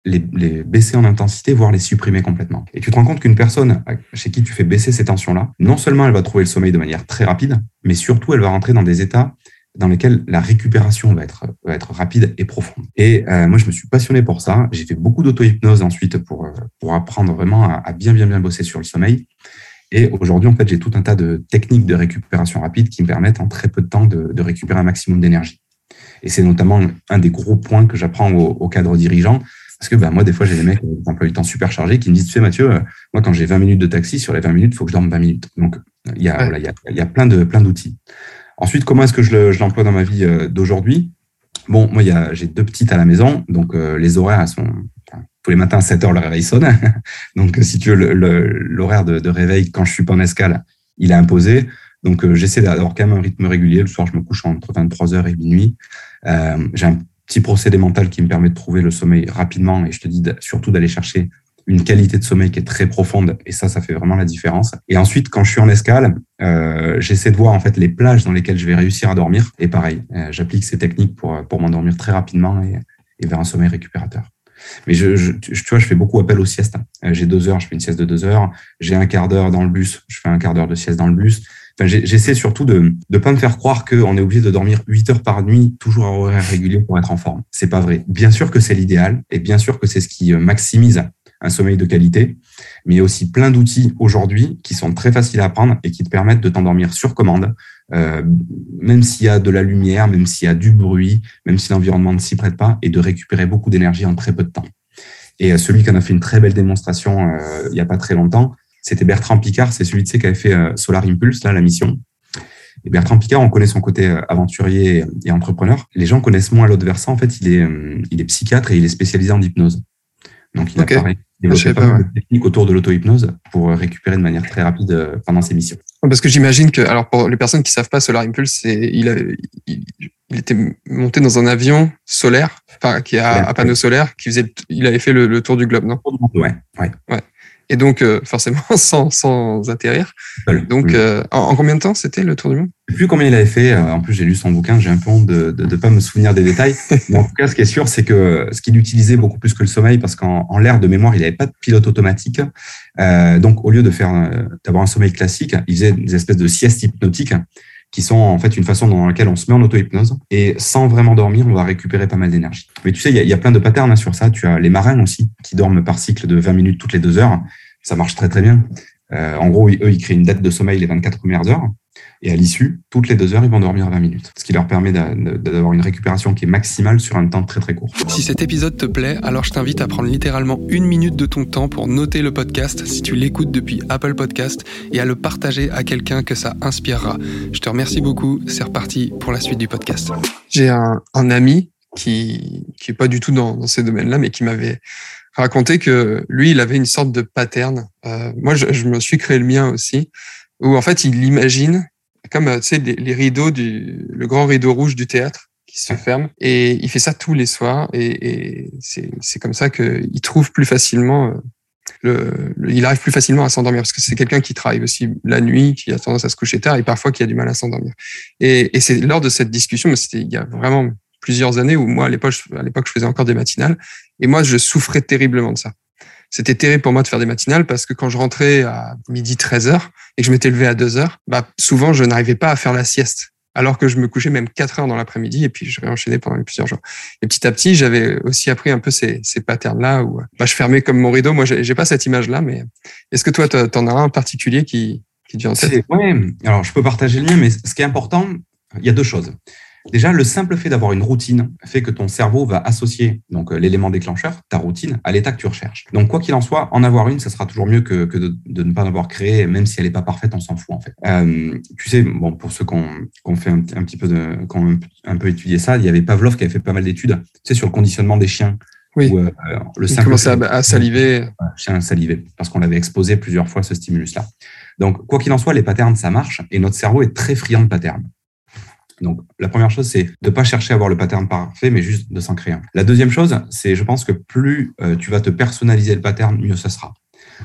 les, les, baisser en intensité, voire les supprimer complètement. Et tu te rends compte qu'une personne chez qui tu fais baisser ces tensions-là, non seulement elle va trouver le sommeil de manière très rapide, mais surtout elle va rentrer dans des états dans lesquels la récupération va être, va être rapide et profonde. Et euh, moi, je me suis passionné pour ça. J'ai fait beaucoup d'auto-hypnose ensuite pour, pour apprendre vraiment à, bien, bien, bien bosser sur le sommeil. Et aujourd'hui, en fait, j'ai tout un tas de techniques de récupération rapide qui me permettent en très peu de temps de, de récupérer un maximum d'énergie. Et c'est notamment un des gros points que j'apprends aux, aux cadres dirigeants. Parce que bah, moi, des fois, j'ai des mecs, des emplois du temps super chargés qui me disent, tu sais, Mathieu, euh, moi, quand j'ai 20 minutes de taxi, sur les 20 minutes, il faut que je dorme 20 minutes. Donc, il y a, voilà, il y a, il y a plein de plein d'outils. Ensuite, comment est-ce que je l'emploie dans ma vie euh, d'aujourd'hui? Bon, moi, j'ai deux petites à la maison, donc euh, les horaires, elles sont tous les matins à 7 heures, le réveil sonne. *laughs* donc, si tu veux, l'horaire de, de, réveil quand je suis pas en escale, il est imposé. Donc, euh, j'essaie d'avoir quand même un rythme régulier. Le soir, je me couche entre 23h et minuit. Euh, j'ai un petit procédé mental qui me permet de trouver le sommeil rapidement et je te dis surtout d'aller chercher une qualité de sommeil qui est très profonde et ça, ça fait vraiment la différence. Et ensuite, quand je suis en escale, euh, j'essaie de voir en fait les plages dans lesquelles je vais réussir à dormir. Et pareil, euh, j'applique ces techniques pour pour m'endormir très rapidement et, et, vers un sommeil récupérateur. Mais je, je, tu vois, je fais beaucoup appel aux siestes. Euh, j'ai deux heures, je fais une sieste de deux heures. J'ai un quart d'heure dans le bus, je fais un quart d'heure de sieste dans le bus. Enfin, j'essaie surtout de ne pas me faire croire qu'on est obligé de dormir 8 heures par nuit, toujours à horaire régulier pour être en forme. C'est pas vrai. Bien sûr que c'est l'idéal et bien sûr que c'est ce qui maximise un sommeil de qualité. Mais il y a aussi plein d'outils aujourd'hui qui sont très faciles à apprendre et qui te permettent de t'endormir sur commande, euh, même s'il y a de la lumière, même s'il y a du bruit, même si l'environnement ne s'y prête pas, et de récupérer beaucoup d'énergie en très peu de temps. Et euh, celui qui en a fait une très belle démonstration euh, il n'y a pas très longtemps, c'était Bertrand Picard, c'est celui qui avait fait euh, Solar Impulse, là, la mission. Et Bertrand Picard, on connaît son côté euh, aventurier et entrepreneur. Les gens connaissent moins l'autre versant. En fait, il est, il est psychiatre et il est spécialisé en hypnose. Donc, il a pareil, développé pas, mal de techniques autour de l'auto-hypnose pour récupérer de manière très rapide euh, pendant ses missions. Parce que j'imagine que, alors pour les personnes qui savent pas, Solar Impulse, il, a, il, il, était monté dans un avion solaire, enfin qui a à panneau solaire, qui faisait, il avait fait le, le tour du globe, non? Ouais, ouais. ouais et donc euh, *laughs* forcément sans, sans atterrir. Donc euh, en, en, combien de temps c'était le tour du monde? Je sais plus combien il avait fait. Euh, en plus, j'ai lu son bouquin. J'ai un peu honte de ne pas me souvenir des détails. *laughs* Mais en tout cas, ce qui est sûr, c'est que ce qu'il utilisait beaucoup plus que le sommeil, parce qu'en l'air de mémoire, il n'avait pas de pilote automatique. Euh, donc, au lieu de faire d'avoir un sommeil classique, il faisait des espèces de siestes hypnotiques qui sont en fait une façon dans laquelle on se met en auto-hypnose et sans vraiment dormir, on va récupérer pas mal d'énergie. Mais tu sais, il y, a plein de patterns hein, sur ça. Tu as les marins aussi qui dorment par cycle de 20 minutes toutes les deux heures. Ça marche très très bien. Euh, en gros, eux, ils créent une dette de sommeil les 24 premières heures. Et à l'issue, toutes les deux heures, ils vont dormir 20 minutes. Ce qui leur permet d'avoir une récupération qui est maximale sur un temps très très court. Si cet épisode te plaît, alors je t'invite à prendre littéralement une minute de ton temps pour noter le podcast si tu l'écoutes depuis Apple Podcast et à le partager à quelqu'un que ça inspirera. Je te remercie beaucoup. C'est reparti pour la suite du podcast. J'ai un, un, ami qui, qui est pas du tout dans, dans ces domaines-là, mais qui m'avait raconté que lui, il avait une sorte de pattern. Euh, moi, je, je, me suis créé le mien aussi, où en fait, il imagine comme euh, tu sais les, rideaux du le grand rideau rouge du théâtre qui se ferme et il fait ça tous les soirs et, et c'est comme ça qu'il trouve plus facilement euh, le, le, il arrive plus facilement à s'endormir parce que c'est quelqu'un qui travaille aussi la nuit, qui a tendance à se coucher tard et parfois qui a du mal à s'endormir. Et, et c'est lors de cette discussion, mais c'était il y a vraiment plusieurs années où moi à l'époque à l'époque je faisais encore des matinales et moi je souffrais terriblement de ça. C'était terrible pour moi de faire des matinales parce que quand je rentrais à midi 13 heures et que je m'étais levé à 2 heures, bah souvent je n'arrivais pas à faire la sieste alors que je me couchais même 4 heures dans l'après-midi et puis je réenchaînais pendant plusieurs jours. Et petit à petit, j'avais aussi appris un peu ces, ces patterns-là où bah, je fermais comme mon rideau. Moi, j'ai pas cette image-là, mais est-ce que toi, tu en as un particulier qui, qui te vient en tête? Ouais, alors je peux partager le mien, mais ce qui est important, il y a deux choses. Déjà, le simple fait d'avoir une routine fait que ton cerveau va associer donc euh, l'élément déclencheur, ta routine, à l'état que tu recherches. Donc, quoi qu'il en soit, en avoir une, ça sera toujours mieux que, que de, de, ne pas en avoir créé, même si elle n'est pas parfaite, on s'en fout en fait. Euh, tu sais, bon, pour ceux qui ont, fait un, un, petit peu de, qui ont un peu étudié ça, il y avait Pavlov qui avait fait pas mal d'études, tu sais, sur le conditionnement des chiens. Oui. Où, euh, le simple commençait à, à, saliver. Chien saliver parce qu'on l'avait exposé plusieurs fois ce stimulus-là. Donc, quoi qu'il en soit, les patterns, ça marche et notre cerveau est très friand de patterns. Donc, la première chose, c'est de ne pas chercher à avoir le pattern parfait, mais juste de s'en créer un. La deuxième chose, c'est, je pense que plus euh, tu vas te personnaliser le pattern, mieux ce sera.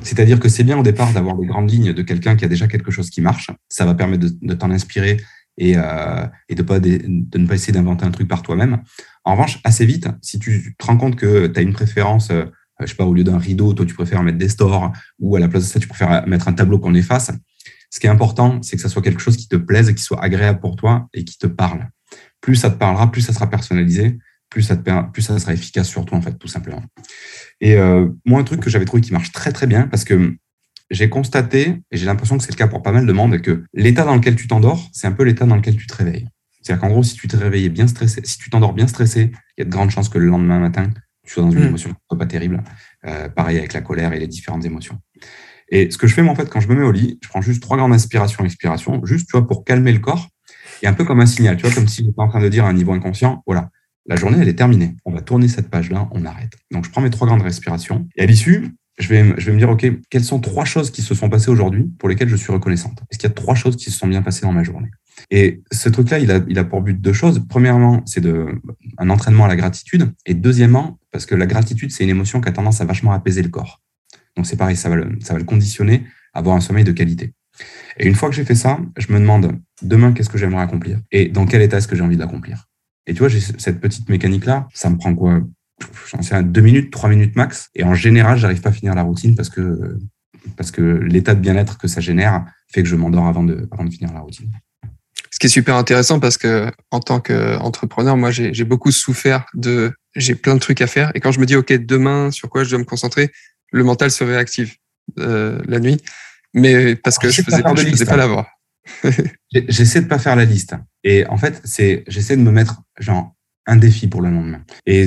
C'est-à-dire que c'est bien au départ d'avoir les grandes lignes de quelqu'un qui a déjà quelque chose qui marche. Ça va permettre de, t'en inspirer et, euh, de, pas de, de, ne pas essayer d'inventer un truc par toi-même. En revanche, assez vite, si tu te rends compte que tu as une préférence, euh, je sais pas, au lieu d'un rideau, toi tu préfères mettre des stores, ou à la place de ça, tu préfères mettre un tableau qu'on efface, ce qui est important, c'est que ça soit quelque chose qui te plaise, qui soit agréable pour toi et qui te parle. plus ça te parlera, plus ça sera personnalisé, plus ça, te, plus ça sera efficace sur toi, en fait, tout simplement. Et euh, moi, un truc que j'avais trouvé qui marche très, très bien, parce que j'ai constaté, et j'ai l'impression que c'est le cas pour pas mal de monde, que l'état dans lequel tu t'endors, c'est un peu l'état dans lequel tu te réveilles. C'est-à-dire qu'en gros, si tu te réveilles bien stressé, si tu t'endors bien stressé, il y a de grandes chances que le lendemain matin, tu sois dans une mm. émotion pas terrible. Euh, pareil avec la colère et les différentes émotions. Et ce que je fais, moi, en fait, quand je me mets au lit, je prends juste trois grandes inspirations, expirations, juste, tu vois, pour calmer le corps, et un peu comme un signal, tu vois, comme si j'étais en train de dire à un niveau inconscient, voilà, la journée, elle est terminée. On va tourner cette page-là, on arrête. Donc, je prends mes trois grandes respirations, et à l'issue, je vais, je vais me dire, OK, quelles sont trois choses qui se sont passées aujourd'hui pour lesquelles je suis reconnaissante? Est-ce qu'il y a trois choses qui se sont bien passées dans ma journée? Et ce truc-là, il a, il a pour but deux choses. Premièrement, c'est un entraînement à la gratitude. Et deuxièmement, parce que la gratitude, c'est une émotion qui a tendance à vachement apaiser le corps. Donc c'est pareil, ça va, le, conditionner à avoir un sommeil de qualité. Et une fois que j'ai fait ça, je me demande demain qu'est-ce que j'aimerais accomplir? Et dans quel état est-ce que j'ai envie d'accomplir? Et tu vois, j'ai cette petite mécanique-là, ça me prend quoi? J'en sais deux minutes, trois minutes max. Et en général, j'arrive pas à finir la routine parce que, l'état de bien-être que ça génère fait que je m'endors de, avant de finir la routine. Ce qui est super intéressant parce que en tant qu'entrepreneur, moi, j'ai beaucoup souffert de j'ai plein de trucs à faire. Et quand je me dis, OK, demain, sur quoi je dois me concentrer, le mental se réactive euh, la nuit. Mais parce que je faisais, pas, je faisais pas l'avoir. *laughs* j'essaie de pas faire la liste. Et en fait, c'est, j'essaie de me mettre, genre, un défi pour le lendemain. Et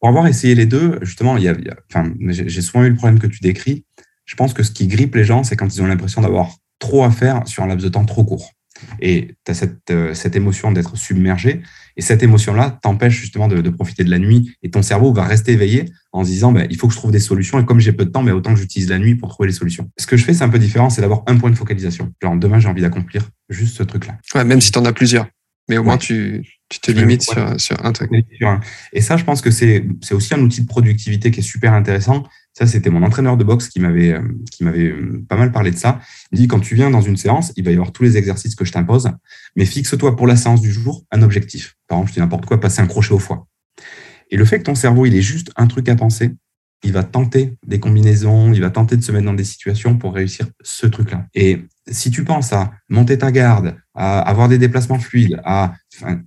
pour avoir essayé les deux, justement, il y a, enfin, j'ai souvent eu le problème que tu décris. Je pense que ce qui grippe les gens, c'est quand ils ont l'impression d'avoir trop à faire sur un laps de temps trop court. Et tu as cette, euh, cette émotion d'être submergé. Et cette émotion-là t'empêche justement de, profiter de la nuit. Et ton cerveau va rester éveillé en se disant, ben, il faut que je trouve des solutions. Et comme j'ai peu de temps, mais ben, autant que j'utilise la nuit pour trouver les solutions. Ce que je fais, c'est un peu différent, c'est d'avoir un point de focalisation. Genre, demain, j'ai envie d'accomplir juste ce truc-là. Ouais, même si tu en as plusieurs. Mais au moins, tu, tu te limites sur, sur, un truc. Et ça, je pense que c'est aussi un outil de productivité qui est super intéressant. Ça, c'était mon entraîneur de boxe qui m'avait euh, qui m'avait euh, pas mal parlé de ça. Il dit quand tu viens dans une séance, il va y avoir tous les exercices que je t'impose, mais fixe-toi pour la séance du jour un objectif. Par exemple, je dis n'importe quoi, passer un crochet au foie. Et le fait que ton cerveau, il ait juste un truc à penser, il va tenter des combinaisons, il va tenter de se mettre dans des situations pour réussir ce truc-là. Et si tu penses à monter ta garde, à avoir des déplacements fluides, à,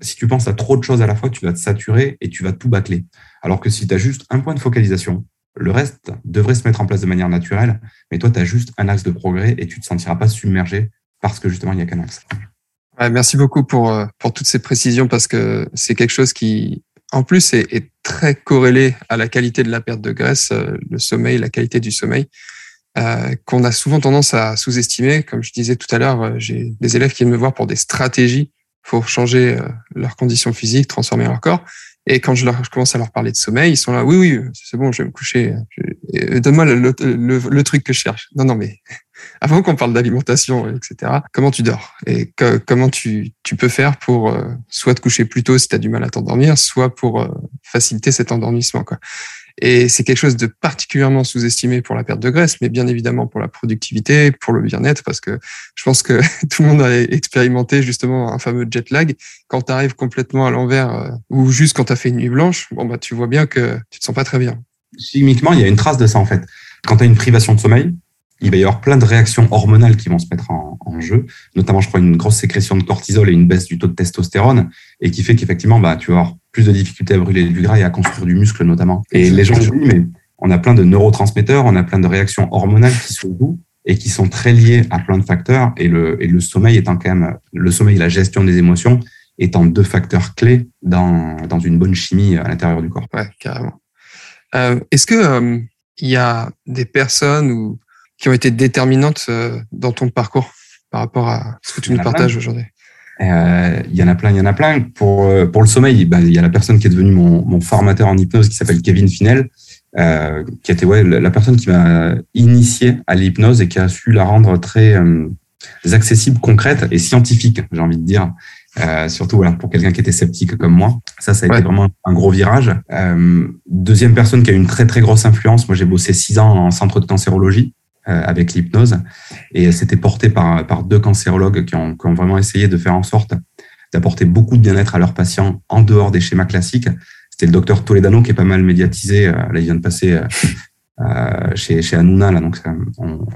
si tu penses à trop de choses à la fois, tu vas te saturer et tu vas tout bâcler. Alors que si tu as juste un point de focalisation, le reste devrait se mettre en place de manière naturelle, mais toi, tu as juste un axe de progrès et tu ne te sentiras pas submergé parce que justement, il n'y a qu'un axe. merci beaucoup pour, euh, pour toutes ces précisions parce que c'est quelque chose qui, en plus, est, très corrélé à la qualité de la perte de graisse, euh, le sommeil, la qualité du sommeil, euh, qu'on a souvent tendance à sous-estimer. Comme je disais tout à l'heure, j'ai des élèves qui viennent me voir pour des stratégies pour changer leurs conditions physiques, transformer leur corps. Et quand je, leur, je commence à leur parler de sommeil, ils sont là, oui, oui, c'est bon, je vais me coucher. Donne-moi le, le, le, truc que je cherche. Non, non, mais *laughs* avant qu'on parle d'alimentation, etc., comment tu dors? Et comment tu, tu, peux faire pour euh, soit te coucher plus tôt si tu as du mal à t'endormir, soit pour euh, faciliter cet endormissement. Quoi. Et c'est quelque chose de particulièrement sous-estimé pour la perte de graisse, mais bien évidemment pour la productivité, pour le bien-être, parce que je pense que *laughs* tout le monde a expérimenté justement un fameux jet lag. Quand tu arrives complètement à l'envers euh, ou juste quand tu as fait une nuit blanche, bon bah tu vois bien que tu te sens pas très bien. Chimiquement, il y a une trace de ça en fait. Quand tu as une privation de sommeil, il va y avoir plein de réactions hormonales qui vont se mettre en, jeu, notamment, je crois, une grosse sécrétion de cortisol et une baisse du taux de testostérone, et qui fait qu'effectivement, bah, tu vas avoir plus de difficultés à brûler du gras et à construire du muscle, notamment. Et les gens disent, mais on a plein de neurotransmetteurs, on a plein de réactions hormonales qui sont doux et qui sont très liées à plein de facteurs, et le, et le sommeil étant quand même, le sommeil et la gestion des émotions étant deux facteurs clés dans, dans une bonne chimie à l'intérieur du corps. Ouais, carrément. Euh, Est-ce que euh, il y a des personnes ou qui ont été déterminantes euh, dans ton parcours par rapport à ce que tu nous partages aujourd'hui? Euh, il y en a plein, il y en a plein. Pour, euh, pour le sommeil, ben, il y a la personne qui est devenue mon, mon formateur en hypnose qui s'appelle Kevin Finel, euh, qui était ouais, la personne qui m'a initié à l'hypnose et qui a su la rendre très euh, accessible, concrète et scientifique, j'ai envie de dire. Euh, surtout voilà, pour quelqu'un qui était sceptique comme moi. Ça, ça a été vraiment un gros virage. deuxième personne qui a eu une très très grosse influence, moi j'ai bossé six ans en centre de cancérologie. Euh, avec l'hypnose. Et c'était porté par, par deux cancérologues qui ont, qui ont vraiment essayé de faire en sorte d'apporter beaucoup de bien-être à leurs patients en dehors des schémas classiques. C'était le docteur Toledano qui est pas mal médiatisé. Euh, là, il vient de passer euh, chez, chez Hanouna, là, donc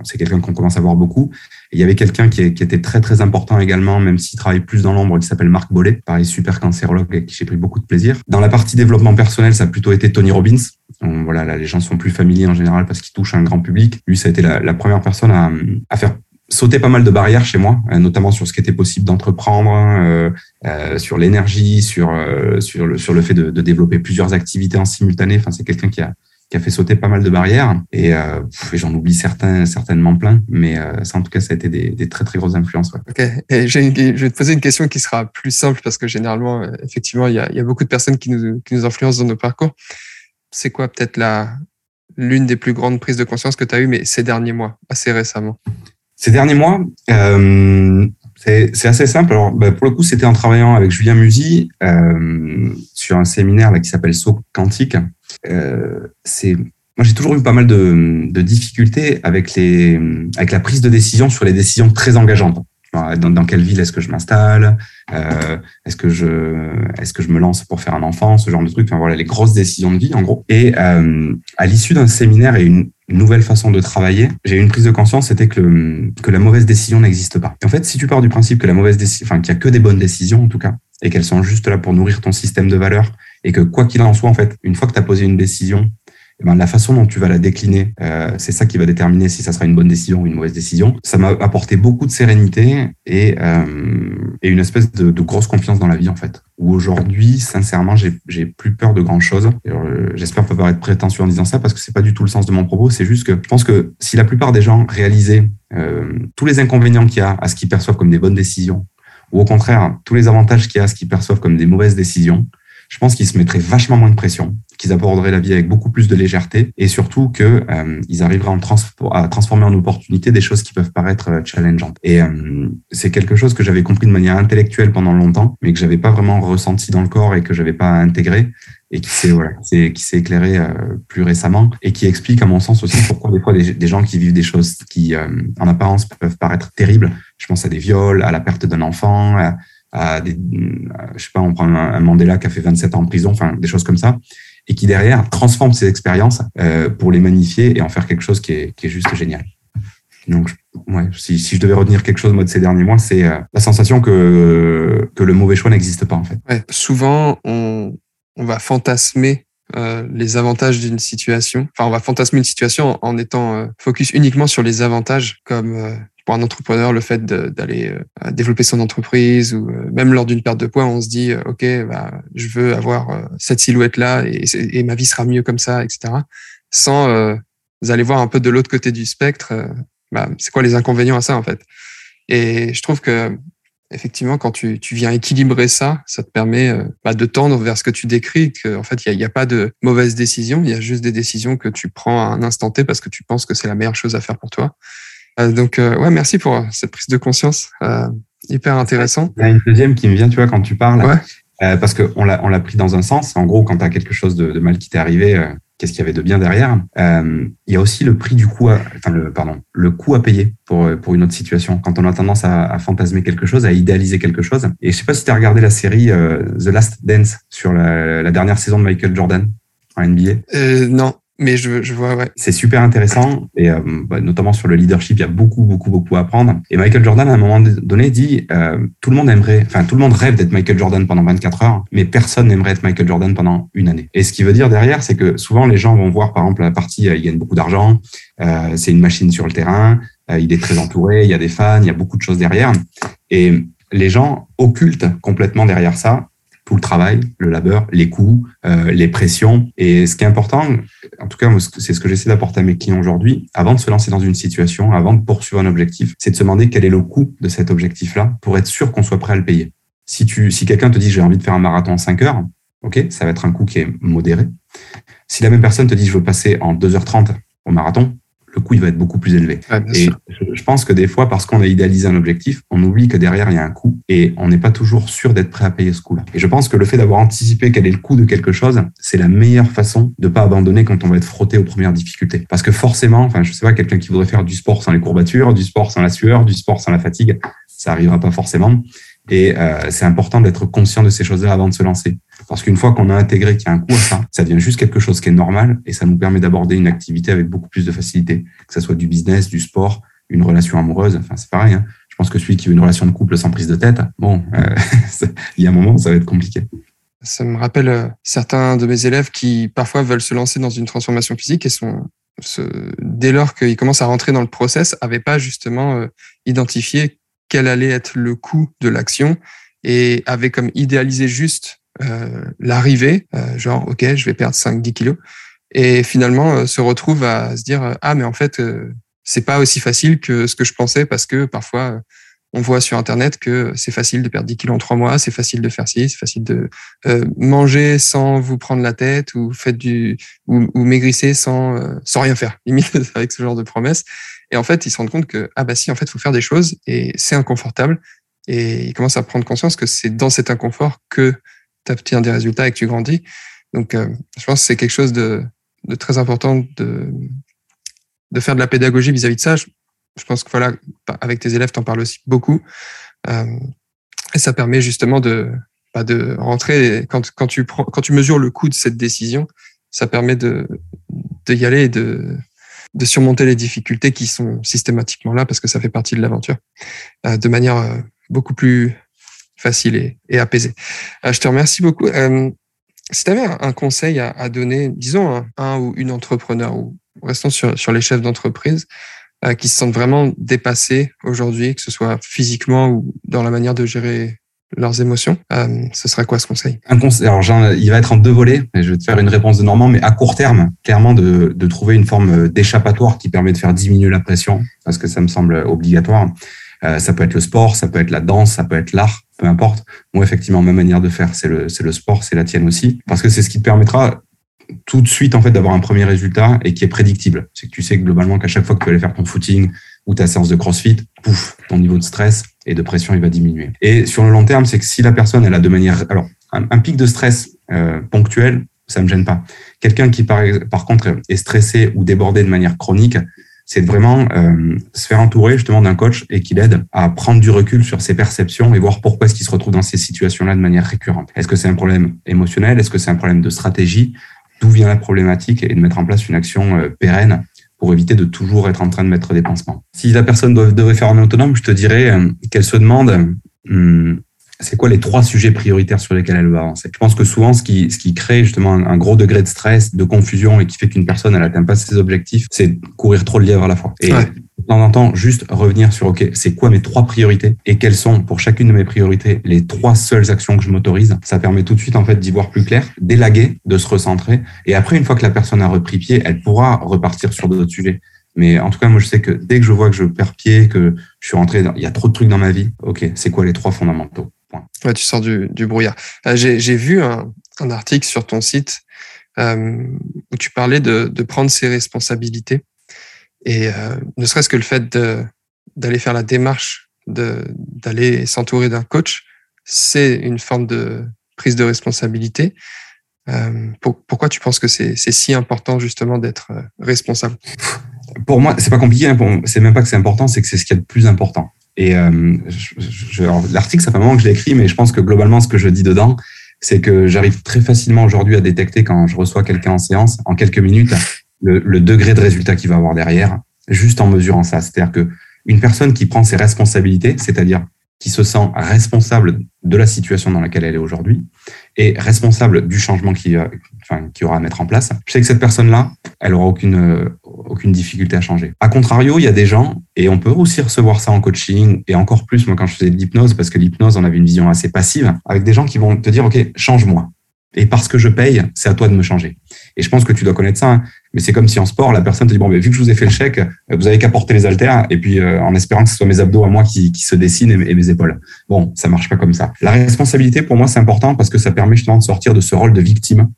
c'est quelqu'un qu'on commence à voir beaucoup. il y avait quelqu'un qui, était très très important également, même s'il travaille plus dans l'ombre, qui s'appelle Marc Bollet, pareil super cancérologue avec qui j'ai pris beaucoup de plaisir. Dans la partie développement personnel, ça a plutôt été Tony Robbins. Voilà, là, les gens sont plus familiers en général parce qu'il touche un grand public. Lui, ça a été la, première personne à, faire sauter pas mal de barrières chez moi, euh, notamment sur ce qui était possible d'entreprendre, euh, euh, sur l'énergie, sur sur le sur le fait de, développer plusieurs activités en simultané. Enfin, c'est quelqu'un qui a qui a fait sauter pas mal de barrières et, j'en oublie certains certainement plein, mais ça en tout cas ça a été des, très très grosses influences. Ok, et je vais te poser une question qui sera plus simple parce que généralement effectivement il y a, y a beaucoup de personnes qui nous qui nous influencent dans nos parcours. C'est quoi peut-être la l'une des plus grandes prises de conscience que tu as eues, mais ces derniers mois, assez récemment? Ces derniers mois, euh, c'est assez simple. Alors, bah, pour le coup, c'était en travaillant avec Julien Musy euh, sur un séminaire là, qui s'appelle Saut quantique. Euh, c'est moi, j'ai toujours eu pas mal de, de, difficultés avec les avec la prise de décision sur les décisions très engageantes. Dans, quelle ville est-ce que je m'installe euh, Est-ce que je est-ce que je me lance pour faire un enfant Ce genre de trucs. Enfin voilà, les grosses décisions de vie en gros. Et euh, à l'issue d'un séminaire et une, nouvelle façon de travailler, j'ai eu une prise de conscience, c'était que, que la mauvaise décision n'existe pas. En fait, si tu pars du principe que la mauvaise décision, enfin qu'il y a que des bonnes décisions en tout cas, et qu'elles sont juste là pour nourrir ton système de valeurs, et que quoi qu'il en soit, en fait, une fois que tu as posé une décision, eh ben, la façon dont tu vas la décliner, euh, c'est ça qui va déterminer si ça sera une bonne décision ou une mauvaise décision. Ça m'a apporté beaucoup de sérénité et, euh, et une espèce de, de, grosse confiance dans la vie en fait. Où aujourd'hui, sincèrement, j'ai plus peur de grand chose. Euh, J'espère pas être prétentieux en disant ça parce que c'est pas du tout le sens de mon propos. C'est juste que je pense que si la plupart des gens réalisaient euh, tous les inconvénients qu'il y a à ce qu'ils perçoivent comme des bonnes décisions, ou au contraire tous les avantages qu'il y a à ce qu'ils perçoivent comme des mauvaises décisions, je pense qu'ils se mettraient vachement moins de pression, qu'ils aborderaient la vie avec beaucoup plus de légèreté et surtout qu'ils euh, arriveraient à transformer en opportunité des choses qui peuvent paraître euh, challengeantes. Et euh, c'est quelque chose que j'avais compris de manière intellectuelle pendant longtemps, mais que j'avais pas vraiment ressenti dans le corps et que j'avais pas intégré et qui s'est voilà, éclairé euh, plus récemment et qui explique à mon sens aussi pourquoi des fois des, gens qui vivent des choses qui en apparence peuvent paraître terribles. Je pense à des viols, à la perte d'un enfant, à des, je sais pas, on prend un, Mandela qui a fait 27 ans en prison, enfin des choses comme ça, et qui derrière transforme ces expériences euh, pour les magnifier et en faire quelque chose qui est, qui est juste génial. Donc, ouais, si, si, je devais retenir quelque chose moi, de ces derniers mois, c'est euh, la sensation que, que le mauvais choix n'existe pas en fait. Ouais, souvent, on, on va fantasmer euh, les avantages d'une situation. Enfin, on va fantasmer une situation en, étant euh, focus uniquement sur les avantages, comme euh, pour un entrepreneur, le fait d'aller euh, développer son entreprise ou euh, même lors d'une perte de poids, on se dit, euh, OK, bah, je veux avoir cette silhouette-là et, et, ma vie sera mieux comme ça, etc. Sans euh, aller voir un peu de l'autre côté du spectre, bah, c'est quoi les inconvénients à ça, en fait? Et je trouve que effectivement, quand tu, viens équilibrer ça, ça te permet bah, de tendre vers ce que tu décris, qu'en fait, il n'y a, a, pas de mauvaise décision, il y a juste des décisions que tu prends à un instant T parce que tu penses que c'est la meilleure chose à faire pour toi. Euh, donc, euh, ouais, merci pour euh, cette prise de conscience. hyper intéressant. Il y a une deuxième qui me vient, tu vois, quand tu parles. Ouais. Euh, parce qu'on l'a, on l'a pris dans un sens. En gros, quand tu as quelque chose de, de, mal qui t'est arrivé, euh, qu'est-ce qu'il y avait de bien derrière? Euh, Il y a aussi le prix du coût, à, enfin le pardon, le coût à payer pour pour une autre situation. Quand on a tendance à, à fantasmer quelque chose, à idéaliser quelque chose. Et je sais pas si tu as regardé la série The Last Dance sur la, la, dernière saison de Michael Jordan en NBA. non. Mais je, je vois, ouais. C'est super intéressant et euh, bah, notamment sur le leadership, il y a beaucoup, beaucoup, beaucoup à apprendre. Et Michael Jordan, à un moment donné, dit euh, tout le monde aimerait, enfin tout le monde rêve d'être Michael Jordan pendant 24 heures, mais personne n'aimerait être Michael Jordan pendant une année. Et ce qui veut dire derrière, c'est que souvent les gens vont voir, par exemple, la partie, euh, il gagne beaucoup d'argent, euh, c'est une machine sur le terrain, euh, il est très entouré, il y a des fans, il y a beaucoup de choses derrière, et les gens occultent complètement derrière ça tout le travail, le labeur, les coûts, euh, les pressions. Et ce qui est important, en tout cas, c'est ce que j'essaie d'apporter à mes clients aujourd'hui, avant de se lancer dans une situation, avant de poursuivre un objectif, c'est de se demander quel est le coût de cet objectif-là pour être sûr qu'on soit prêt à le payer. Si si quelqu'un te dit j'ai envie de faire un marathon en 5 heures, ok, ça va être un coût qui est modéré. Si la même personne te dit je veux passer en 2h30 au marathon, le coût il va être beaucoup plus élevé. et je, pense que des fois, parce qu'on a idéalisé un objectif, on oublie que derrière il y a un coût et on n'est pas toujours sûr d'être prêt à payer ce coût-là. Et je pense que le fait d'avoir anticipé quel est le coût de quelque chose, c'est la meilleure façon de pas abandonner quand on va être frotté aux premières difficultés. Parce que forcément, enfin, je sais pas, quelqu'un qui voudrait faire du sport sans les courbatures, du sport sans la sueur, du sport sans la fatigue, ça arrivera pas forcément. Et euh, c'est important d'être conscient de ces choses-là avant de se lancer. Parce qu'une fois qu'on a intégré qu'il y a un coût à ça, ça devient juste quelque chose qui est normal et ça nous permet d'aborder une activité avec beaucoup plus de facilité, que ce soit du business, du sport, une relation amoureuse. Enfin, c'est pareil. Hein. Je pense que celui qui veut une relation de couple sans prise de tête, bon, euh, *laughs* il y a un moment, ça va être compliqué. Ça me rappelle euh, certains de mes élèves qui parfois veulent se lancer dans une transformation physique et sont, dès lors qu'ils commencent à rentrer dans le process, n'avaient pas justement euh, identifié quel allait être le coût de l'action et avaient comme idéalisé juste euh, l'arrivée, euh, genre ok, je vais perdre 5-10 kilos, et finalement euh, se retrouve à se dire ah mais en fait c'est pas aussi facile que ce que je pensais parce que parfois on voit sur internet que c'est facile de perdre 10 kilos en trois mois, c'est facile de faire ci, c'est facile de manger sans vous prendre la tête ou faites du ou, ou maigrissez sans sans rien faire, *laughs* limite avec ce genre de promesses. Et en fait, ils se rendent compte que ah bah si en fait, il faut faire des choses et c'est inconfortable. Et ils commencent à prendre conscience que c'est dans cet inconfort que tu obtiens des résultats et que tu grandis. Donc, euh, je pense que c'est quelque chose de, très important de, faire de la pédagogie vis-à-vis de ça. Je, pense que voilà, avec tes élèves, tu en parles aussi beaucoup. Euh, et ça permet justement de, bah, rentrer. Quand tu mesures le coût de cette décision, ça permet de, de y aller et de, de surmonter les difficultés qui sont systématiquement là parce que ça fait partie de l'aventure euh, de manière euh, beaucoup plus facile et, et apaisé. Euh, je te remercie beaucoup. Euh, si tu avais un, conseil à, donner, disons un, ou une entrepreneur, ou restons sur, sur les chefs d'entreprise, euh, qui se sentent vraiment dépassés aujourd'hui, que ce soit physiquement ou dans la manière de gérer leurs émotions, ce serait quoi ce conseil? Un conseil, alors il va être en deux volets. je vais te faire une réponse de Normand, mais à court terme, clairement de, de trouver une forme d'échappatoire qui permet de faire diminuer la pression, parce que ça me semble obligatoire. Euh, ça peut être le sport, ça peut être la danse, ça peut être l'art, peu importe. Moi, effectivement, ma manière de faire, c'est le, c'est le sport, c'est la tienne aussi, parce que c'est ce qui te permettra tout de suite en fait d'avoir un premier résultat et qui est prédictible. C'est que tu sais que globalement qu'à chaque fois que tu vas aller faire ton footing ou ta séance de CrossFit, pouf, ton niveau de stress et de pression il va diminuer. Et sur le long terme, c'est que si la personne elle a de manière alors un, pic de stress euh, ponctuel, ça me gêne pas. Quelqu'un qui par, par contre est stressé ou débordé de manière chronique, c'est vraiment euh, se faire entourer justement d'un coach et qui l'aide à prendre du recul sur ses perceptions et voir pourquoi est-ce qu'il se retrouve dans ces situations-là de manière récurrente. Est-ce que c'est un problème émotionnel? Est-ce que c'est un problème de stratégie? D'où vient la problématique et de mettre en place une action euh, pérenne pour éviter de toujours être en train de mettre des pansements. Si la personne devait faire en autonome, je te dirais euh, qu'elle se demande hum, c'est quoi les trois sujets prioritaires sur lesquels elle va avancer? Je pense que souvent, ce qui, ce qui crée justement un, gros degré de stress, de confusion et qui fait qu'une personne, elle n'atteint pas ses objectifs, c'est courir trop de lièvres à la fois. Temps en temps, juste revenir sur, OK, c'est quoi mes trois priorités et quelles sont pour chacune de mes priorités les trois seules actions que je m'autorise? Ça permet tout de suite, en fait, d'y voir plus clair, d'élaguer, de se recentrer. Et après, une fois que la personne a repris pied, elle pourra repartir sur d'autres sujets. Mais en tout cas, moi, je sais que dès que je vois que je perds pied, que je suis rentré, dans, il y a trop de trucs dans ma vie. OK, c'est quoi les trois fondamentaux? Ouais, tu sors du, brouillard. Euh, J'ai vu un, un, article sur ton site euh, où tu parlais de, de, prendre ses responsabilités. Et euh, ne serait-ce que le fait d'aller faire la démarche d'aller s'entourer d'un coach, c'est une forme de prise de responsabilité. Euh, pour, pourquoi tu penses que c'est si important justement d'être euh, responsable? Pour moi, c'est pas compliqué. Hein. C'est même pas que c'est important, c'est que c'est ce qu'il y a de plus important. Et euh, l'article, ça fait un moment que je l'ai écrit, mais je pense que globalement, ce que je dis dedans, c'est que j'arrive très facilement aujourd'hui à détecter quand je reçois quelqu'un en séance, en quelques minutes, le, degré de résultat qu'il va avoir derrière, juste en mesurant ça. C'est-à-dire que une personne qui prend ses responsabilités, c'est-à-dire qui se sent responsable de la situation dans laquelle elle est aujourd'hui et responsable du changement qui, euh, enfin, aura à mettre en place, je sais que cette personne-là, elle aura aucune, euh, aucune difficulté à changer. A contrario, il y a des gens, et on peut aussi recevoir ça en coaching, et encore plus, moi, quand je faisais de l'hypnose, parce que l'hypnose, on avait une vision assez passive, avec des gens qui vont te dire, OK, change-moi. Et parce que je paye, c'est à toi de me changer. Et je pense que tu dois connaître ça. Hein. Mais c'est comme si en sport, la personne te dit bon, mais vu que je vous ai fait le chèque, euh, vous avez qu'à porter les haltères et puis euh, en espérant que ce soit mes abdos à moi qui, qui se dessinent et, mes épaules. Bon, ça marche pas comme ça. La responsabilité pour moi c'est important parce que ça permet justement de sortir de ce rôle de victime.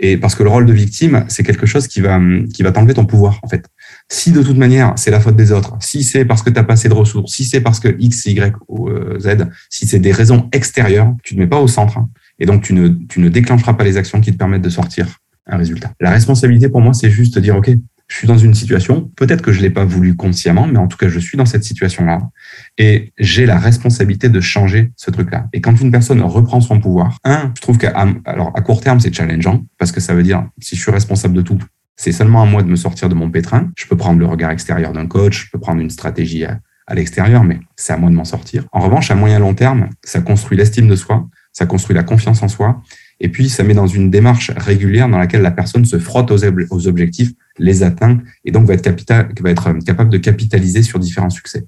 Et parce que le rôle de victime, c'est quelque chose qui va qui va t'enlever ton pouvoir en fait. Si de toute manière c'est la faute des autres, si c'est parce que tu n'as pas assez de ressources, si c'est parce que X, Y ou euh, Z, si c'est des raisons extérieures, tu te mets pas au centre. Hein. Et donc, tu ne, tu ne déclencheras pas les actions qui te permettent de sortir un résultat. La responsabilité, pour moi, c'est juste de dire, OK, je suis dans une situation, peut-être que je l'ai pas voulu consciemment, mais en tout cas, je suis dans cette situation-là et j'ai la responsabilité de changer ce truc-là. Et quand une personne reprend son pouvoir, un, je trouve qu'à alors à court terme, c'est challengeant parce que ça veut dire si je suis responsable de tout, c'est seulement à moi de me sortir de mon pétrin. Je peux prendre le regard extérieur d'un coach, je peux prendre une stratégie à, à l'extérieur, mais c'est à moi de m'en sortir. En revanche, à moyen long terme, ça construit l'estime de soi, ça construit la confiance en soi, et puis ça met dans une démarche régulière dans laquelle la personne se frotte aux, objectifs, les atteint, et donc va être, être capable de capitaliser sur différents succès.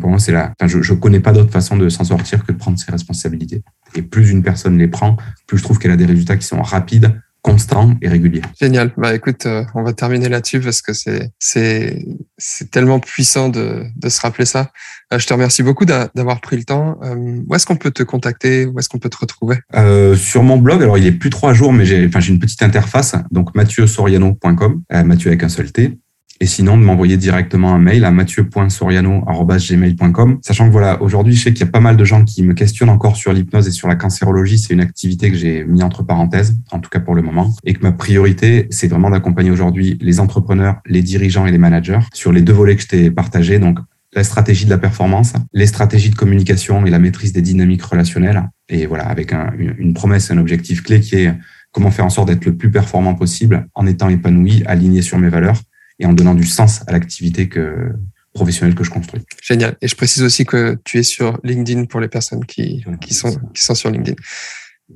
Pour moi, c'est là. Je ne connais pas d'autre façon de s'en sortir que de prendre ses responsabilités. Et plus une personne les prend, plus je trouve qu'elle a des résultats qui sont rapides, constant et régulier. Génial. Bah écoute, euh, on va terminer là-dessus parce que c'est c'est c'est tellement puissant de de se rappeler ça. Euh, je te remercie beaucoup d'avoir pris le temps. Euh, où est-ce qu'on peut te contacter? Où est-ce qu'on peut te retrouver? Sur mon blog. Alors il est plus trois jours, mais j'ai enfin j'ai une petite interface. Donc mathieu-soriano.com, Mathieu avec un seul T et sinon de m'envoyer directement un mail à mathieu.soriano.gmail.com. Sachant que voilà, aujourd'hui, je sais qu'il y a pas mal de gens qui me questionnent encore sur l'hypnose et sur la cancérologie. C'est une activité que j'ai mis entre parenthèses, en tout cas pour le moment, et que ma priorité, c'est vraiment d'accompagner aujourd'hui les entrepreneurs, les dirigeants et les managers sur les deux volets que je t'ai partagés. Donc, la stratégie de la performance, les stratégies de communication et la maîtrise des dynamiques relationnelles. Et voilà, avec une promesse, un objectif clé qui est comment faire en sorte d'être le plus performant possible en étant épanoui, aligné sur mes valeurs et en donnant du sens à l'activité que, professionnelle que je construis. Génial. Et je précise aussi que tu es sur LinkedIn pour les personnes qui, qui, sont, qui sont sur LinkedIn.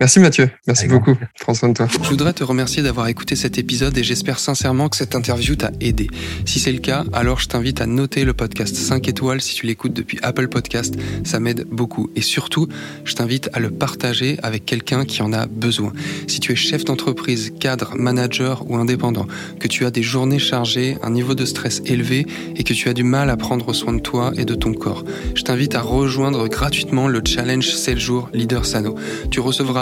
Merci Mathieu, merci beaucoup. Prends soin de toi. Je voudrais te remercier d'avoir écouté cet épisode et j'espère sincèrement que cette interview t'a aidé. Si c'est le cas, alors je t'invite à noter le podcast 5 étoiles si tu l'écoutes depuis Apple Podcast, ça m'aide beaucoup. Et surtout, je t'invite à le partager avec quelqu'un qui en a besoin. Si tu es chef d'entreprise, cadre, manager ou indépendant, que tu as des journées chargées, un niveau de stress élevé et que tu as du mal à prendre soin de toi et de ton corps, je t'invite à rejoindre gratuitement le challenge 7 jours Leader Sano. Tu recevras